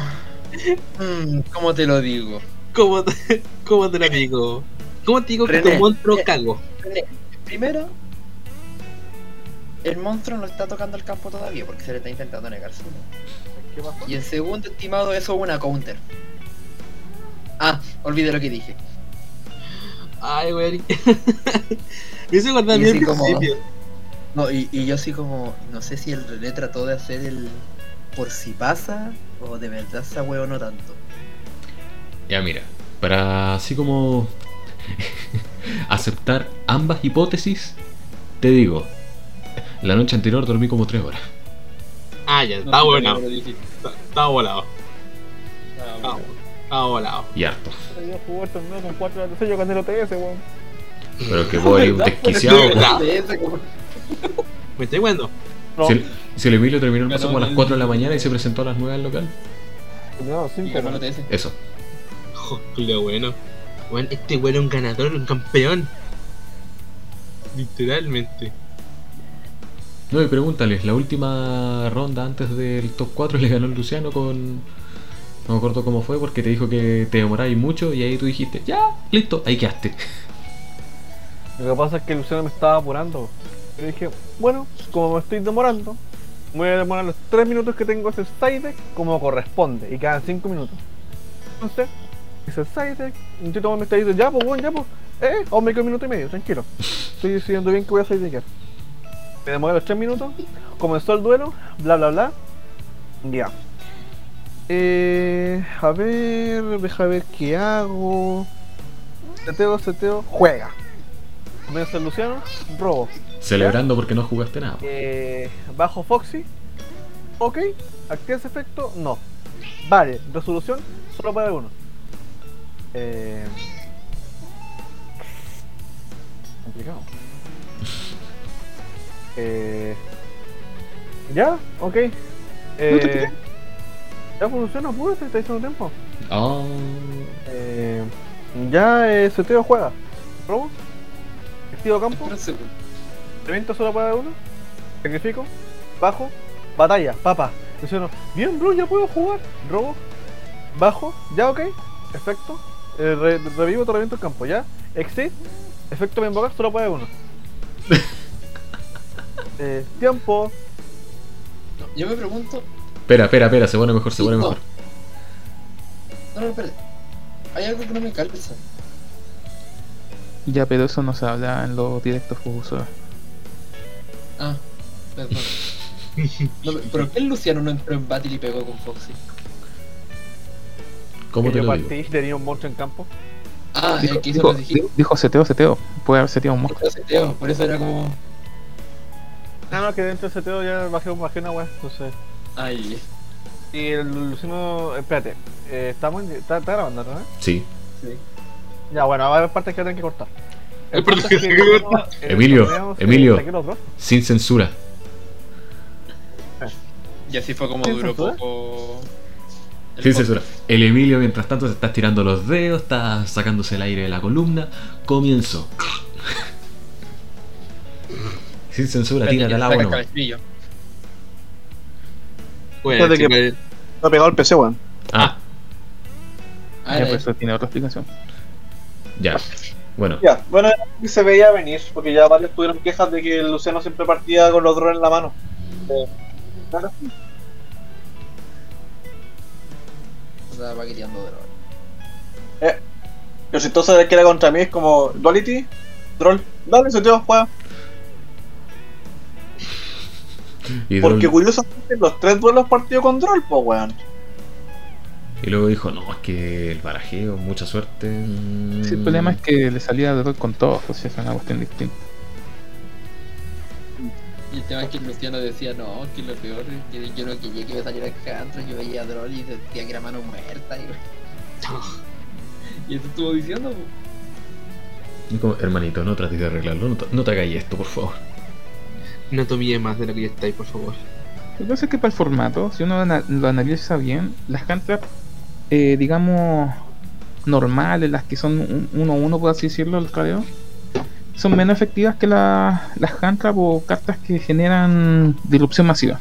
"Mm, ¿Cómo te lo digo? ¿Cómo te, ¿Cómo te lo digo? ¿Cómo te digo que tu monstruo eh, cago? René, Primero, el monstruo no está tocando el campo todavía porque se le está intentando negar su. Y en segundo, estimado, eso es una counter. Ah, olvidé lo que dije. Ay, güey. Me hizo acordar como- principio. No, y, y yo así como, no sé si el René trató de hacer el por si pasa o de verdad esa huevo no tanto. Ya mira, para así como aceptar ambas hipótesis, te digo, la noche anterior dormí como 3 horas. Ah, ya, está volado. Está, está volado. Está, está volado. Y harto. Yo jugué torneo con 4 de la sello con el OTS, weón. Pero que eres un desquiciado. ¿Me estoy jugando? No, Si el, si el Emilio terminó el paso Pero como a las el- 4 de la mañana y se presentó a las 9 al local. no, Y 5, ganó weón. el TS. Eso. Lo bueno. Bueno, este güey es un ganador, un campeón. Literalmente. No, y pregúntales, la última ronda antes del top 4 le ganó el Luciano con... No me acuerdo cómo fue porque te dijo que te demoráis mucho y ahí tú dijiste, ya, listo, ahí quedaste. Lo que pasa es que Luciano me estaba apurando. Yo dije, bueno, como me estoy demorando, voy a demorar los 3 minutos que tengo ese side como corresponde. Y quedan 5 minutos. Entonces, deck, yo tomo mi estadito, ya pues, bueno, ya pues, eh, aún me quedo un minuto y medio, tranquilo. Estoy decidiendo bien que voy a side deckar. Me demoré los 3 minutos, comenzó el duelo, bla bla bla. Ya. Eh, a ver, deja ver qué hago. Seteo, seteo, juega. Comienza el Luciano, robo. Celebrando porque no jugaste nada. Eh, bajo Foxy. Ok. ¿Activa ese efecto? No. Vale. Resolución. Solo haber uno. Eh... Complicado. Eh... Ya, ok. Eh, ya funciona, pues, te está diciendo tiempo. Oh, Eh, ya eh, juega. ¿Robo? Estilo campo. Evento solo para uno. Sacrifico. Bajo. Batalla. Papa. Bien, bro, ya puedo jugar. Robo. Bajo. Ya, ok. Efecto. Eh, re- revivo, te reviento el campo. Ya. Exit. Efecto me invocar solo puede uno. eh, tiempo. No, yo me pregunto. espera, espera, espera, se pone mejor, se pone mejor. No, no, espérate. Hay algo que no me calza. Ya, pero eso no se habla en los directos Fubuso. Ah, perdón. No, ¿Pero qué Luciano no entró en Battle y pegó con Foxy? ¿Cómo que te yo lo partí tenía un monstruo en campo. Ah, Dijo, el que hizo dijo, digitos. dijo seteo, seteo. Puede haber seteado un monstruo. seteo, por eso era como. Ah, no, que dentro de seteo ya bajé, bajé una wea. Entonces. Ay, Y el Luciano. Espérate. Eh, estamos en- está, está grabando, ¿no? Sí. sí. Ya, bueno, va a haber partes que tener que cortar. Hay partes punto que es que el Emilio, Emilio. Sin censura. Y así fue como ¿Sin duró censura? poco. El Sin censura. El Emilio, mientras tanto, se está estirando los dedos, está sacándose el aire de la columna. Comienzo. Sin censura, que al agua. Bueno, que- Me ha pegado el PC, weón. Ah, Ah, Ya, era pues eso. tiene otra explicación. ya. Bueno, Ya, bueno, se veía venir, porque ya varios tuvieron quejas de que el Luciano siempre partía con los drones en la mano. Eh, claro. Estaba paqueteando droga. Lo chistoso de que era contra mí es como Duality, Droll, dale, se te juega. y, Porque Droll- curiosamente los tres duelos partido con Droll, pues weón. y luego dijo, no, es que el barajeo, mucha suerte. Sí, el problema es que le salía de rol con todos, pues es una cuestión distinta. Y el tema es que el Luciano decía, no, que lo peor es que yo no quería que me saliera el country, yo veía a Droll y sentía que era mano muerta. Y, y eso estuvo diciendo, po. Y como, hermanito, no trates de arreglarlo, no te, no te hagáis esto, por favor. no tomé más de lo que ya estáis, por favor. Lo que pasa es que para el formato, si uno lo analiza bien, las cantraps, eh, digamos, normales, las que son un- uno a uno, por así decirlo, el tradeo, son menos efectivas que la- las cantraps o cartas que generan disrupción masiva.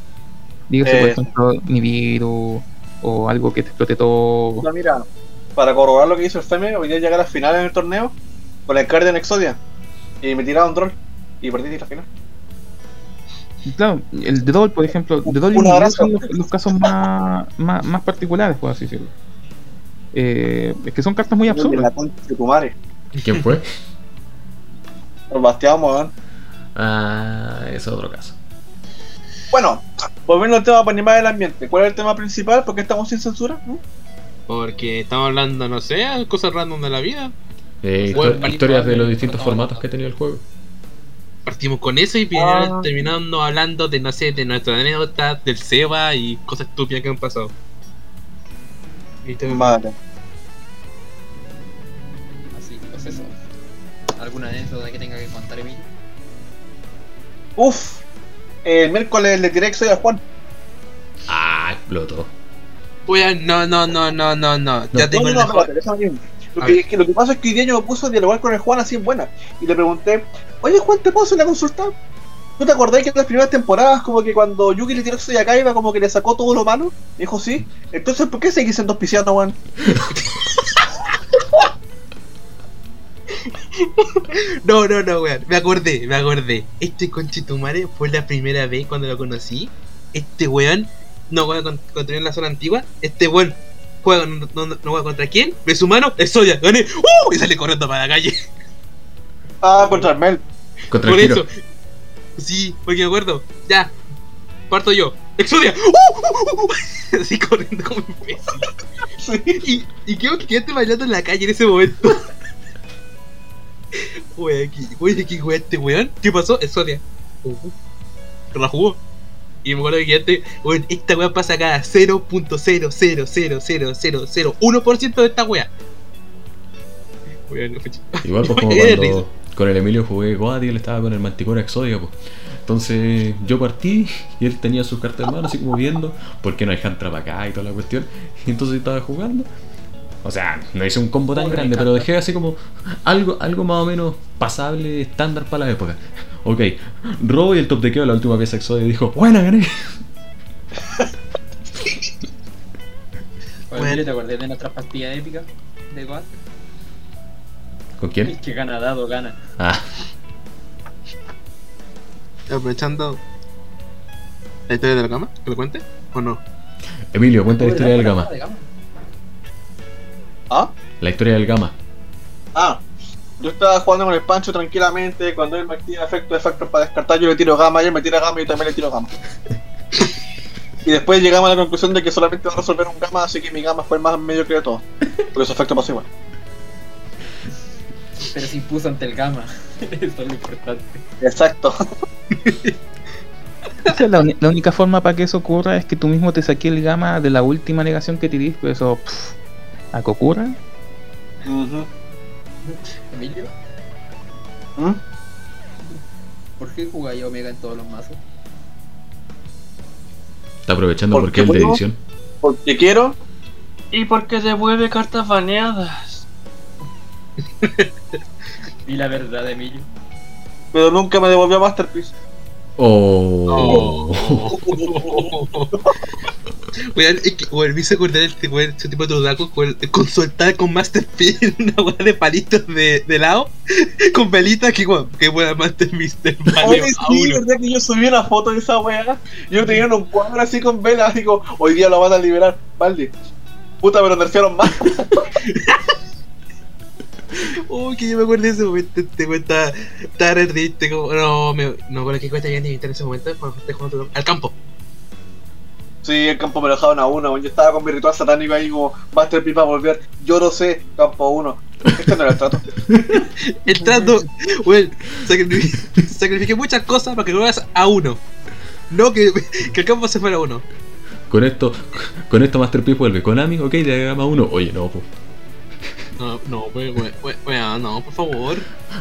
Dígase, por Eh. ejemplo, Nibiru o algo que te explote todo. No, mira, para corroborar lo que hizo el Feme, hoy día llegué a las finales en el torneo con el card en Exodia. Y me tiraba un Droll. Y perdí la final. Claro, el Droll, por ejemplo, Droll y Nibiru son los, los casos más, más, más particulares, por así decirlo. Eh, es que son cartas muy De absurdas. de. ¿Quién fue? Nos basteamos, weón. ah, ese es otro caso. Bueno, volviendo al tema para animar el ambiente. ¿Cuál es el tema principal? ¿Por qué estamos sin censura? ¿Mm? Porque estamos hablando, no sé, cosas random de la vida. Eh, historias de los distintos formatos que tenía el juego. Partimos con eso y Ah. terminando hablando de, no sé, de nuestra anécdota, del Seba y cosas estúpidas que han pasado. ¿Viste? Madre. ¿Alguna anécdota que tenga que contar, Emilio? Uf, el miércoles le tiré Exodia a Juan. Ah, explotó. Weón, no, no, no, no, no, no. Ya No, tengo No, el no. Lo que, ver. es que lo que pasa es que hoy día yo me puse a dialogar con el Juan así en buena. Y le pregunté, oye Juan, ¿te puedo hacer una consulta? ¿No te acordás que en las primeras temporadas, como que cuando Yuki le tiró Exodia a Kaiba, como que le sacó todo lo malo? Dijo, sí. Entonces, ¿por qué seguís siendo auspiciando, Juan? No, no, no, weón. Me acordé, me acordé. Este conchetumare fue la primera vez cuando lo conocí. Este weón no juega con- contra en la zona antigua. Este weón juega, no, no, no juega contra quién? ¿Ves humano? Exodia, gané. ¡Uh! Y sale corriendo para la calle. Ah, contra el Mel. Contra Por el giro. eso. Sí, porque me acuerdo. Ya. Parto yo. Exodia. ¡Uh! Así corriendo como un imbécil. Y, y creo que quedaste bailando en la calle en ese momento. Oye, aquí, oye, ¿qué weón este weón? ¿Qué pasó? Exodia. Uh, la jugó. Y me acuerdo que quedaste, weón, esta weá pasa cada 0.0000001% de esta weá. Weón, Igual pues como cuando con el Emilio jugué y él estaba con el Manticore Exodia, pues. Entonces yo partí y él tenía sus cartas de mano así como viendo por qué no hay hand trap acá y toda la cuestión. Y entonces estaba jugando. O sea, no hice un combo tan Pobre grande, pero dejé así como algo, algo más o menos pasable, estándar para la época. Ok, robo y el top de queo la última pieza exodia dijo, buena, gané. Oye, ¿te acordás de nuestras pastillas épicas de Goat? ¿Con quién? El que gana dado gana. Ah, Aprovechando la historia de la cama, que lo cuente, ¿o no? Emilio, cuenta la historia del gama, gama. de gama. ¿Ah? La historia del gama. Ah, yo estaba jugando con el Pancho tranquilamente, cuando él me activa efectos efectos para descartar, yo le tiro gama, y él me tira gama y yo también le tiro gama. y después llegamos a la conclusión de que solamente va a resolver un gama, así que mi gama fue el más mediocre de todos. Porque su efecto pasó igual. Pero se impuso ante el gama. Eso es lo importante. Exacto. La, única forma para que eso ocurra es que tú mismo te saques el gama de la última negación que tirís, pues eso pff, a que ocurra. Ujú. Emilio, ¿Mm? ¿por qué jugáis Omega en todos los mazos? Está aprovechando ¿Por porque qué es de edición. Porque quiero. Y porque devuelve cartas baneadas. Y la verdad, Emilio. Pero nunca me devolvió Masterpiece. Oh. Weón, es que, weón, me hizo acordar este weón, ese tipo de Trudaco con, con soltar con Masterpiece una weá de palitos de, de lado, con velitas que, weón, que weón vale Oye, a sí, verdad que yo subí una foto de esa weá. Yo tenía un cuadro así con velas, digo, hoy día lo van a liberar, Valdi. Puta, pero nerfearon más. Uy, que yo me acuerdo de ese momento, este weón estaba, estaba re triste, como, no, me, no me acuerdo qué cuesta había en ese momento, cuando al campo. Sí, el campo me lo dejaron a uno. Yo estaba con mi ritual satánico ahí como Masterpiece para volver. Yo lo sé, campo a uno. Este no era el trato. El trato, weón, sacrifiqué, sacrifiqué muchas cosas para que juegas a uno. No que, que el campo se fuera a uno. Con esto, con esto Masterpiece vuelve. Konami, ok, de gama 1. Oye, no, po. No, no, weón, weón, weón, weón, no, por favor.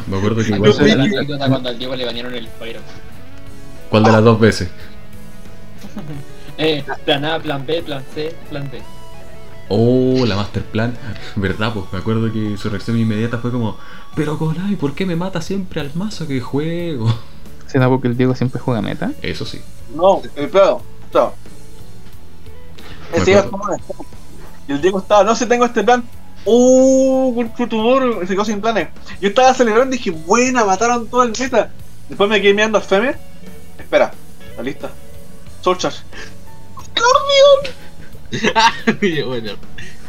Me acuerdo que Me igual. acuerdo de la anécdota cuando al Diego le banearon el. ¿Cuál de las dos veces? Eh, plan A, plan B, plan C, plan D. Oh, la Master Plan. ¿Verdad? Pues me acuerdo que su reacción inmediata fue como: Pero Konami, ¿por qué me mata siempre al mazo que juego? ¿Será porque el Diego siempre juega meta? Eso sí. No, el como este. Y el Diego estaba, no sé, tengo este plan. Uh, por favor, se quedó sin planes. Yo estaba celebrando y dije, buena, mataron todo el meta. Después me quedé mirando al Femer. Espera, la lista. Soul Charge. Bueno,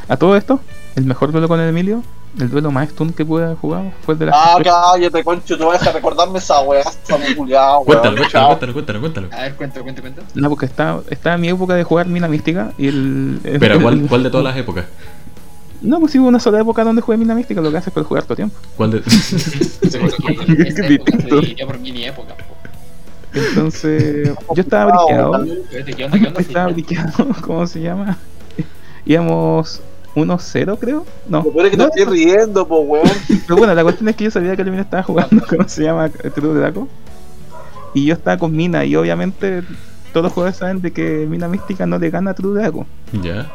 A todo esto, el mejor duelo con el Emilio, el duelo más stun que pude haber jugado fue el de la Ah, cállate, concho, te voy a dejar recordarme esa weá, esa culiao, weón. Cuéntalo, cuéntalo, cuéntalo, cuéntalo, cuéntalo. A ver, cuento, cuento, cuento. No, porque estaba, estaba en mi época de jugar Mina Mística y el. el- Pero, ¿cuál, el- ¿cuál de todas las épocas? No, pues hubo una sola época donde jugué Mina Mística, lo que hace es jugar todo tiempo. ¿Cuál de.? Es distinto. dividía por mini época. po. Entonces, yo estaba briqueado. Estaba briqueado, ¿cómo se llama? Íbamos 1-0, creo. No, Lo peor es que te no, estoy riendo, po, weón. pero bueno, la cuestión es que yo sabía que el Mina estaba jugando, ¿cómo se llama? True de Daco. Y yo estaba con Mina, y obviamente todos los jugadores saben de que Mina Mística no le gana a True de Daco. ya.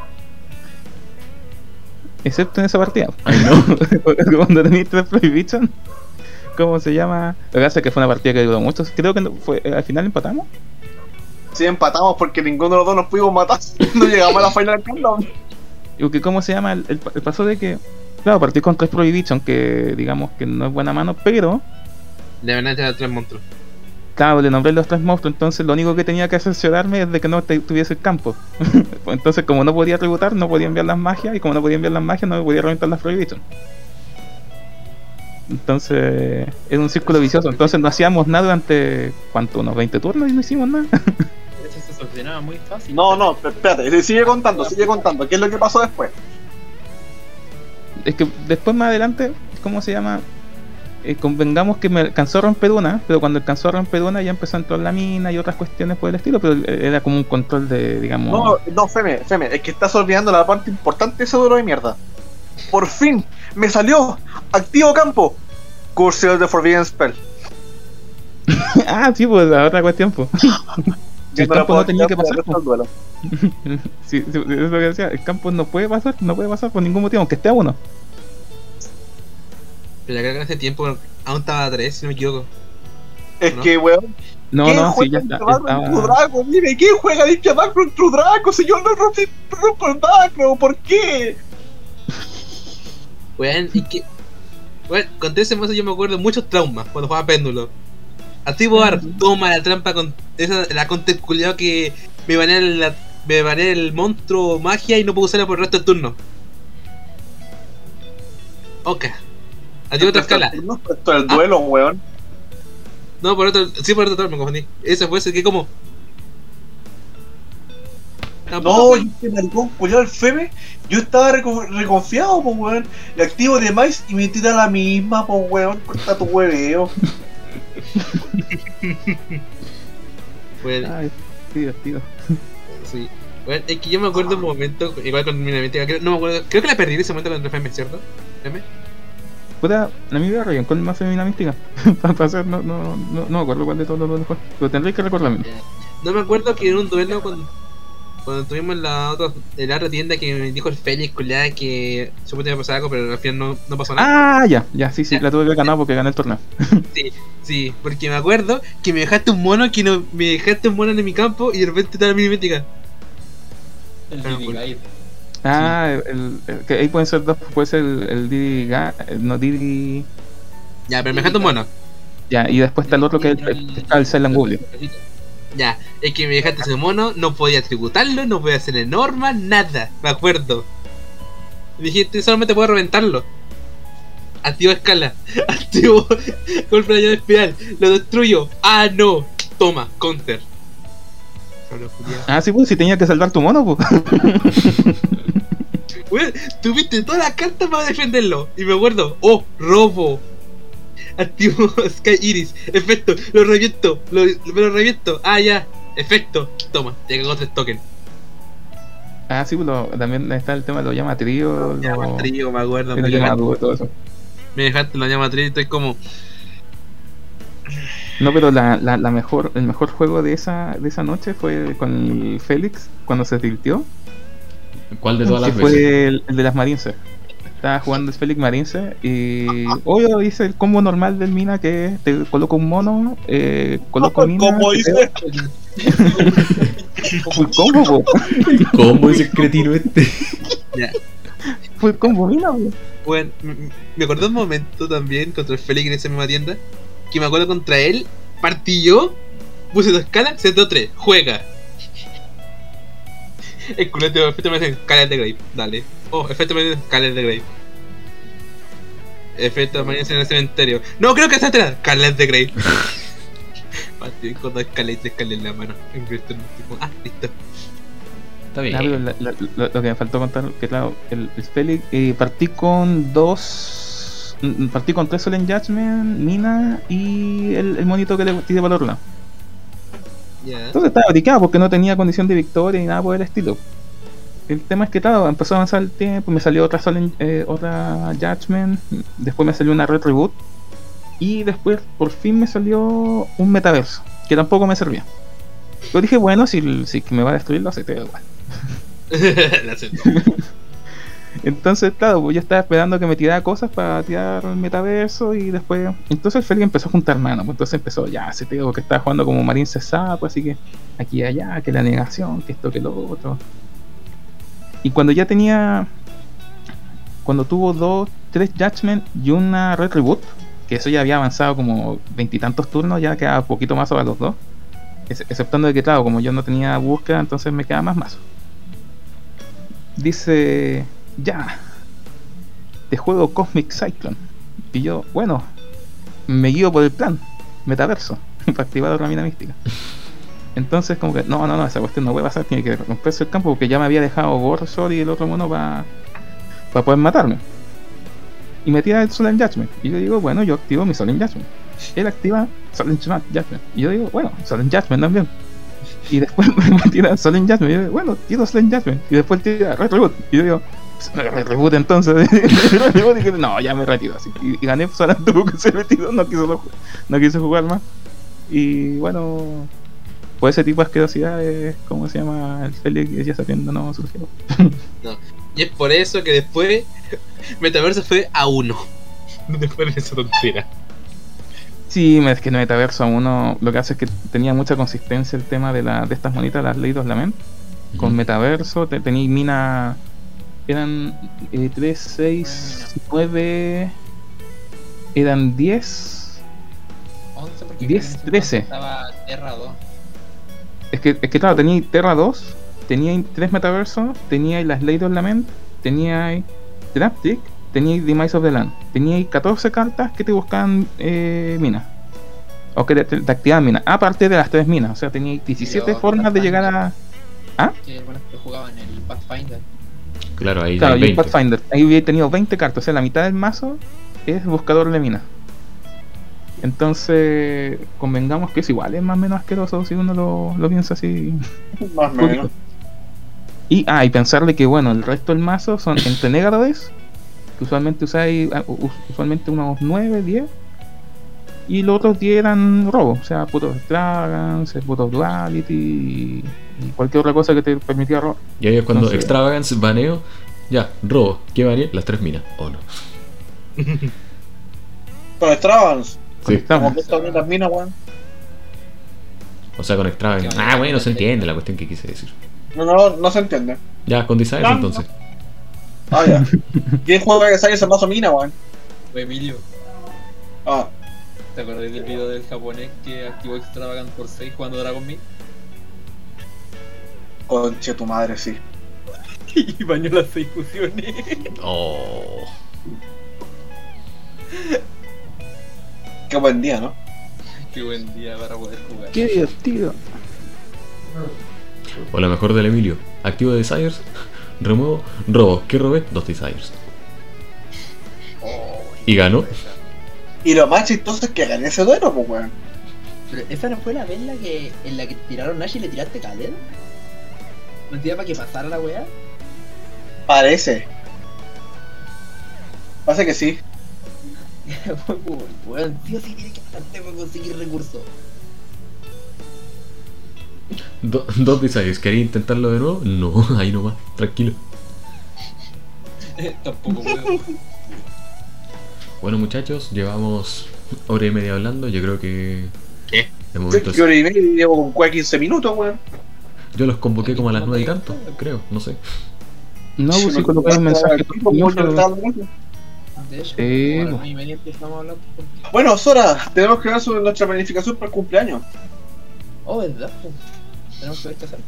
Excepto en esa partida. Ay, no. Cuando tenéis tres Prohibition, ¿cómo se llama? Lo que hace es que fue una partida que duró mucho. Creo que no- fue, eh, al final empatamos. Sí, empatamos porque ninguno de los dos nos pudimos matar. No llegamos a la final countdown. ¿cómo se llama? El, el, el paso de que, claro, partí con tres Prohibition, que digamos que no es buena mano, pero, de verdad te da tres monstruos. Claro, le nombré los tres monstruos, entonces lo único que tenía que cerciorarme es de que no te- tuviese el campo. Pues entonces, como no podía rebotar, no podía enviar las magias, y como no podía enviar las magias, no me podía reventar las Prohibition. Entonces, era un círculo vicioso. Entonces, no hacíamos nada durante, ¿cuánto? ¿Unos 20 turnos y no hicimos nada? Eso se solucionaba muy fácil. No, no, espérate, sigue contando, sigue contando. ¿Qué es lo que pasó después? es que después más adelante, ¿cómo se llama? Eh, convengamos que me alcanzó a romper una, pero cuando alcanzó a romper una ya empezó a entrar la mina y otras cuestiones por el estilo, pero era como un control de, digamos... No, no, Feme, Feme, es que estás olvidando la parte importante de ese duro de mierda. Por fin, me salió activo campo. Curse of the Forbidden Spell. ah, sí, pues la otra cuestión, pues. El no campo no tenía que pasar, por pues. resto del duelo. Sí, sí, es lo que decía, el campo no puede pasar, no puede pasar por ningún motivo, aunque esté a uno. Pero creo que en ese tiempo aún estaba a 3, si no me equivoco. Es ¿No? que, weón. No, ¿quién no, sí, ya True estaba- Dragon? Dime, ¿quién juega Ninja Macro en True Dragon? Señor, no rompe, rompe el macro, ¿por qué? Weón, y que. Weón, con ese mazo yo me acuerdo de muchos traumas cuando jugaba péndulo. Activo Ar, toma la trampa con. Esa, la contemplado que me banea el, me banea el monstruo magia y no puedo usarla por el resto del turno. Ok. Activo otra escala. No, esto el duelo, weón. No, por otro. Sí, por otro me confundí. Ese fue ese que como. No, este maricón culiao el Feme, yo estaba reco- reconfiado, pues weón. Le activo de Mais y me tira la misma, pues weón. Corta tu hueveo. fue- Ay, qué divertido. Sí. Bueno, es que yo me acuerdo un momento, igual con mi creo, no me acuerdo, creo que la perdí en ese momento con el FM, ¿cierto? ¿FM? Puta, a mí me re con de mina mística. Para pasar, no, no, no, no me acuerdo cuál de todos los fue. Pero tendréis que recordarme. No me acuerdo que en un duelo con, cuando tuvimos la otra, en la otra tienda que me dijo el Félix, culiada, que supuestamente iba a pasar algo, pero al final no, no pasó nada. Ah, ya, ya, sí, sí, la tuve que ganar porque gané el torneo. Sí, sí, porque me acuerdo que me dejaste un mono, que no, me dejaste un mono en mi campo y de repente estaba la mimética. El Ah, bueno. El, el- que ahí pueden ser dos, puede ser el, el Didi Ga- el- no Didi. Ya, pero me dejaste un mono. Ya, y después está el otro que es el, está el Silent Goblin. Ya, es que me dejaste ese mono, no podía tributarlo, no podía hacerle norma, nada, me acuerdo. Dijiste, solamente puedo reventarlo. Activo escala, activo golpe de espiral, lo destruyo. Ah, no, toma, counter. Ah, sí, pues si tenía que salvar tu mono, pues. Tuviste todas las cartas para defenderlo. Y me acuerdo, oh, robo. Activo Sky Iris, efecto, lo reviento, lo, me lo reviento. Ah, ya, efecto, toma, te cagó tres tokens. Ah, sí, pues lo- también está el tema de lo llama trío, lo, Llama trío, me acuerdo. lo Me llama todo eso. me dejaste la llama trío y estoy como. No, pero la, la, la mejor, el mejor juego de esa, de esa noche fue con el Félix, cuando se tilteó. ¿Cuál de todas las veces? fue el, el de las Marinces. Estaba jugando el Félix Marince y obvio hice el combo normal del mina que es, te coloco un mono, eh, coloco mina. Como te dice, Full combo, po. ¿Cómo es el cretino este? Ya. Full combo mina. Bueno, me acordé un momento también contra el Félix en esa misma tienda. Que me acuerdo contra él, partí yo, puse dos escalas, se tres, juega. El culete, efecto me dicen Caled de Grave, dale. Oh, efecto me dicen Caled de Grave. Efecto dicen en el cementerio. No, creo que es atrás, Caled de Grave. Partí con dos escalas y tres escalas en la mano. En de- tipo, Ah, listo. Está bien. pero la- la- lo, lo que me faltó contar, que claro, el, el Félix, eh, partí con dos. Mm, Partí con tres Solen Judgment, Mina y el, el monito que le tiré para el otro lado. Ya. Entonces estaba briqueado porque no tenía condición de victoria ni nada por el estilo. El tema es que claro, empezó a avanzar el tiempo, me salió otra Solen, eh, otra Judgment, después me salió una Red Reboot y después por fin me salió un metaverso, que tampoco me servía. Yo dije, bueno, si, si me va a destruir lo acepté igual. La acepto. Entonces, claro, pues yo estaba esperando que me tirara cosas para tirar el metaverso y después. Entonces el Félix empezó a juntar manos, pues entonces empezó, ya, se te digo que estaba jugando como Marín Cesado, pues así que aquí y allá, que la negación, que esto, que lo otro. Y cuando ya tenía. Cuando tuvo dos, tres Judgment y una Red Reboot, que eso ya había avanzado como veintitantos turnos, ya quedaba poquito más a los dos. Ex- Exceptando de que, claro, como yo no tenía búsqueda, entonces me quedaba más mazo. Dice, ya, te juego Cosmic Cyclone. Y yo, bueno, me guío por el plan, metaverso, para activar la mina mística. Entonces, como que, no, no, no, esa cuestión no puede pasar, tiene que romperse el campo porque ya me había dejado Borsor y el otro mono para poder matarme. Y me tira el Solemn Judgment. Y yo digo, bueno, yo activo mi Solemn Judgment. Él activa Solemn Judgment. Y yo digo, bueno, Solemn Judgment también. Y después me tira Solemn Judgment. Y yo digo, bueno, tiro Solemn Judgment. Y después tira Red. Y yo digo, Reboot entonces. Red Reboot, y que, no, ya me retiro así. Y, y gané solamente porque se retiró, no quiso, no quiso jugar más. Y bueno, por ese tipo de asquerosidades, ¿cómo se llama? El Félix ya sabiendo no surgió. Y es por eso que después Metaverso fue a uno. Después de esa tontera. Sí, es que en Metaverso 1 lo que hace es que tenía mucha consistencia el tema de, la, de estas monitas, las Ley of Lament. Con. Metaverso te, tenéis mina. Eran eh, 3, 6, 9. Eran 10. 11 porque 10, en ese 13. entonces Estaba Terra 2. Es que, es que claro, teníais Terra 2, teníais 3 Metaversos, teníais las Ley of Lament, teníais Traptic, teníais Demise of the Land. Teníais 14 cartas que te buscaban eh, minas. O que te, te- activaban minas. Aparte de las 3 minas. O sea, teníais 17 Pero, formas de llegar a. Que bueno, que jugaban el Pathfinder. Claro, ahí Claro, hay y el 20. Pathfinder. Ahí hubiera tenido 20 cartas. O sea, la mitad del mazo es buscador de minas. Entonces, convengamos que es igual, es más o menos asqueroso si uno lo, lo piensa así. Más o menos. Y, ah, y pensarle que, bueno, el resto del mazo son entre negadores, que usualmente usáis, ah, us- usualmente unos 9, 10, y los otros 10 eran robos, o sea, putos extravagance, putos duality, y, cualquier otra cosa que te permitía robar. Y ahí es cuando Entonces- Extravagance, baneo, ya, robo. ¿Qué baneo? Las tres minas, ¿o no? Con Extravagance. Sí. Como que están las minas, weón. O sea, con Extravagance. Ah, bueno, se entiende la cuestión que quise decir. No, no, no se entiende. Ya, con Desires No, entonces. Ah, ya. ¿Quién juega que sale ese mazo mina, weón? Emilio. Ah, ¿Te acordás del video del japonés que activó Extravagant por 6 jugando Dragon Ball? Conche tu madre, sí. y bañó las 6 fusiones. Oh. Qué buen día, ¿no? Qué buen día para poder jugar. Qué divertido. O la mejor del Emilio. Activo Desires, remuevo, robo. ¿Qué robé? Dos Desires. Oh, ¿Y ganó? Y lo más chistoso es que gané ese duelo, pues, weón. Pero esa no fue la vez en la que, en la que tiraron Nash y le tiraste Kalen. ¿No entiendes para que pasara la weá? Parece. Pasa que sí. Weón, tío, si tiene que matarte para conseguir recursos. Do- dos Desires. ¿Quería intentarlo de nuevo? No, ahí nomás. Tranquilo. Tampoco puedo. Bueno, muchachos, llevamos hora y media hablando. Yo creo que. ¿Qué? De momento. ¿Qué hora y media? Llevo con cuál 15 minutos, weón. Yo los convoqué como a las nueve y tanto, creo, no sé. No, Si pues si no colocáis un mensaje pues. De hecho, Sí, hablar. con- Bueno, Sora, tenemos que hablar sobre nuestra planificación para el cumpleaños. Oh, ¿verdad? po? Tenemos que ver qué hacer.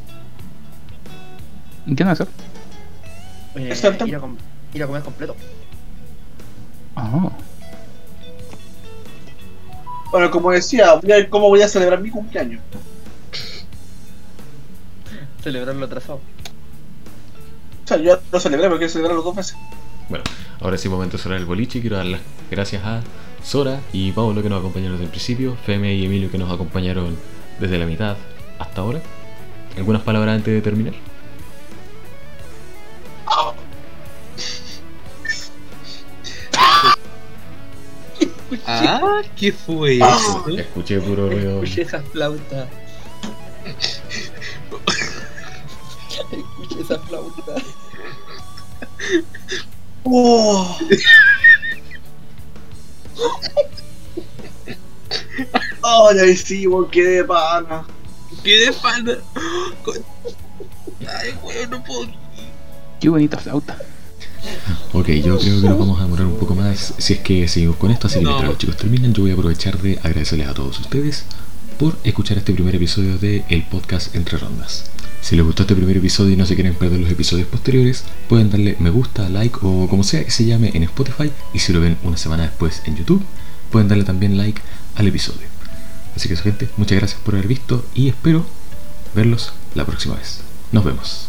¿Qué van a hacer? Eh, ir, a com- ir a comer completo. Ah, Bueno, como decía, voy a ver cómo voy a celebrar mi cumpleaños. Celebrarlo atrasado. O sea, yo lo celebré, pero quiero celebrarlo dos veces. Bueno, ahora sí, momento de cerrar el boliche. Quiero dar las gracias a Sora y Pablo que nos acompañaron desde el principio, Feme y Emilio que nos acompañaron desde la mitad hasta ahora. ¿Algunas palabras antes de terminar? Ah, ¿qué fue eso? Escuché puro ruido. Escuché esa flauta. Escuché esa flauta. ¡Oh! ¡Ay, ahí sí, weón, qué de pana! ¿Qué de pana? Ay, weón, no puedo. qué bonita flauta. Ok, yo creo que nos vamos a demorar un poco más si es que seguimos con esto, así que No. mientras los chicos terminan, yo voy a aprovechar de agradecerles a todos ustedes por escuchar este primer episodio de el podcast Entre Rondas. Si les gustó este primer episodio y no se quieren perder los episodios posteriores, pueden darle me gusta, like o como sea que se llame en Spotify y si lo ven una semana después en YouTube, pueden darle también like al episodio. Así que eso gente, muchas gracias por haber visto y espero verlos la próxima vez. Nos vemos.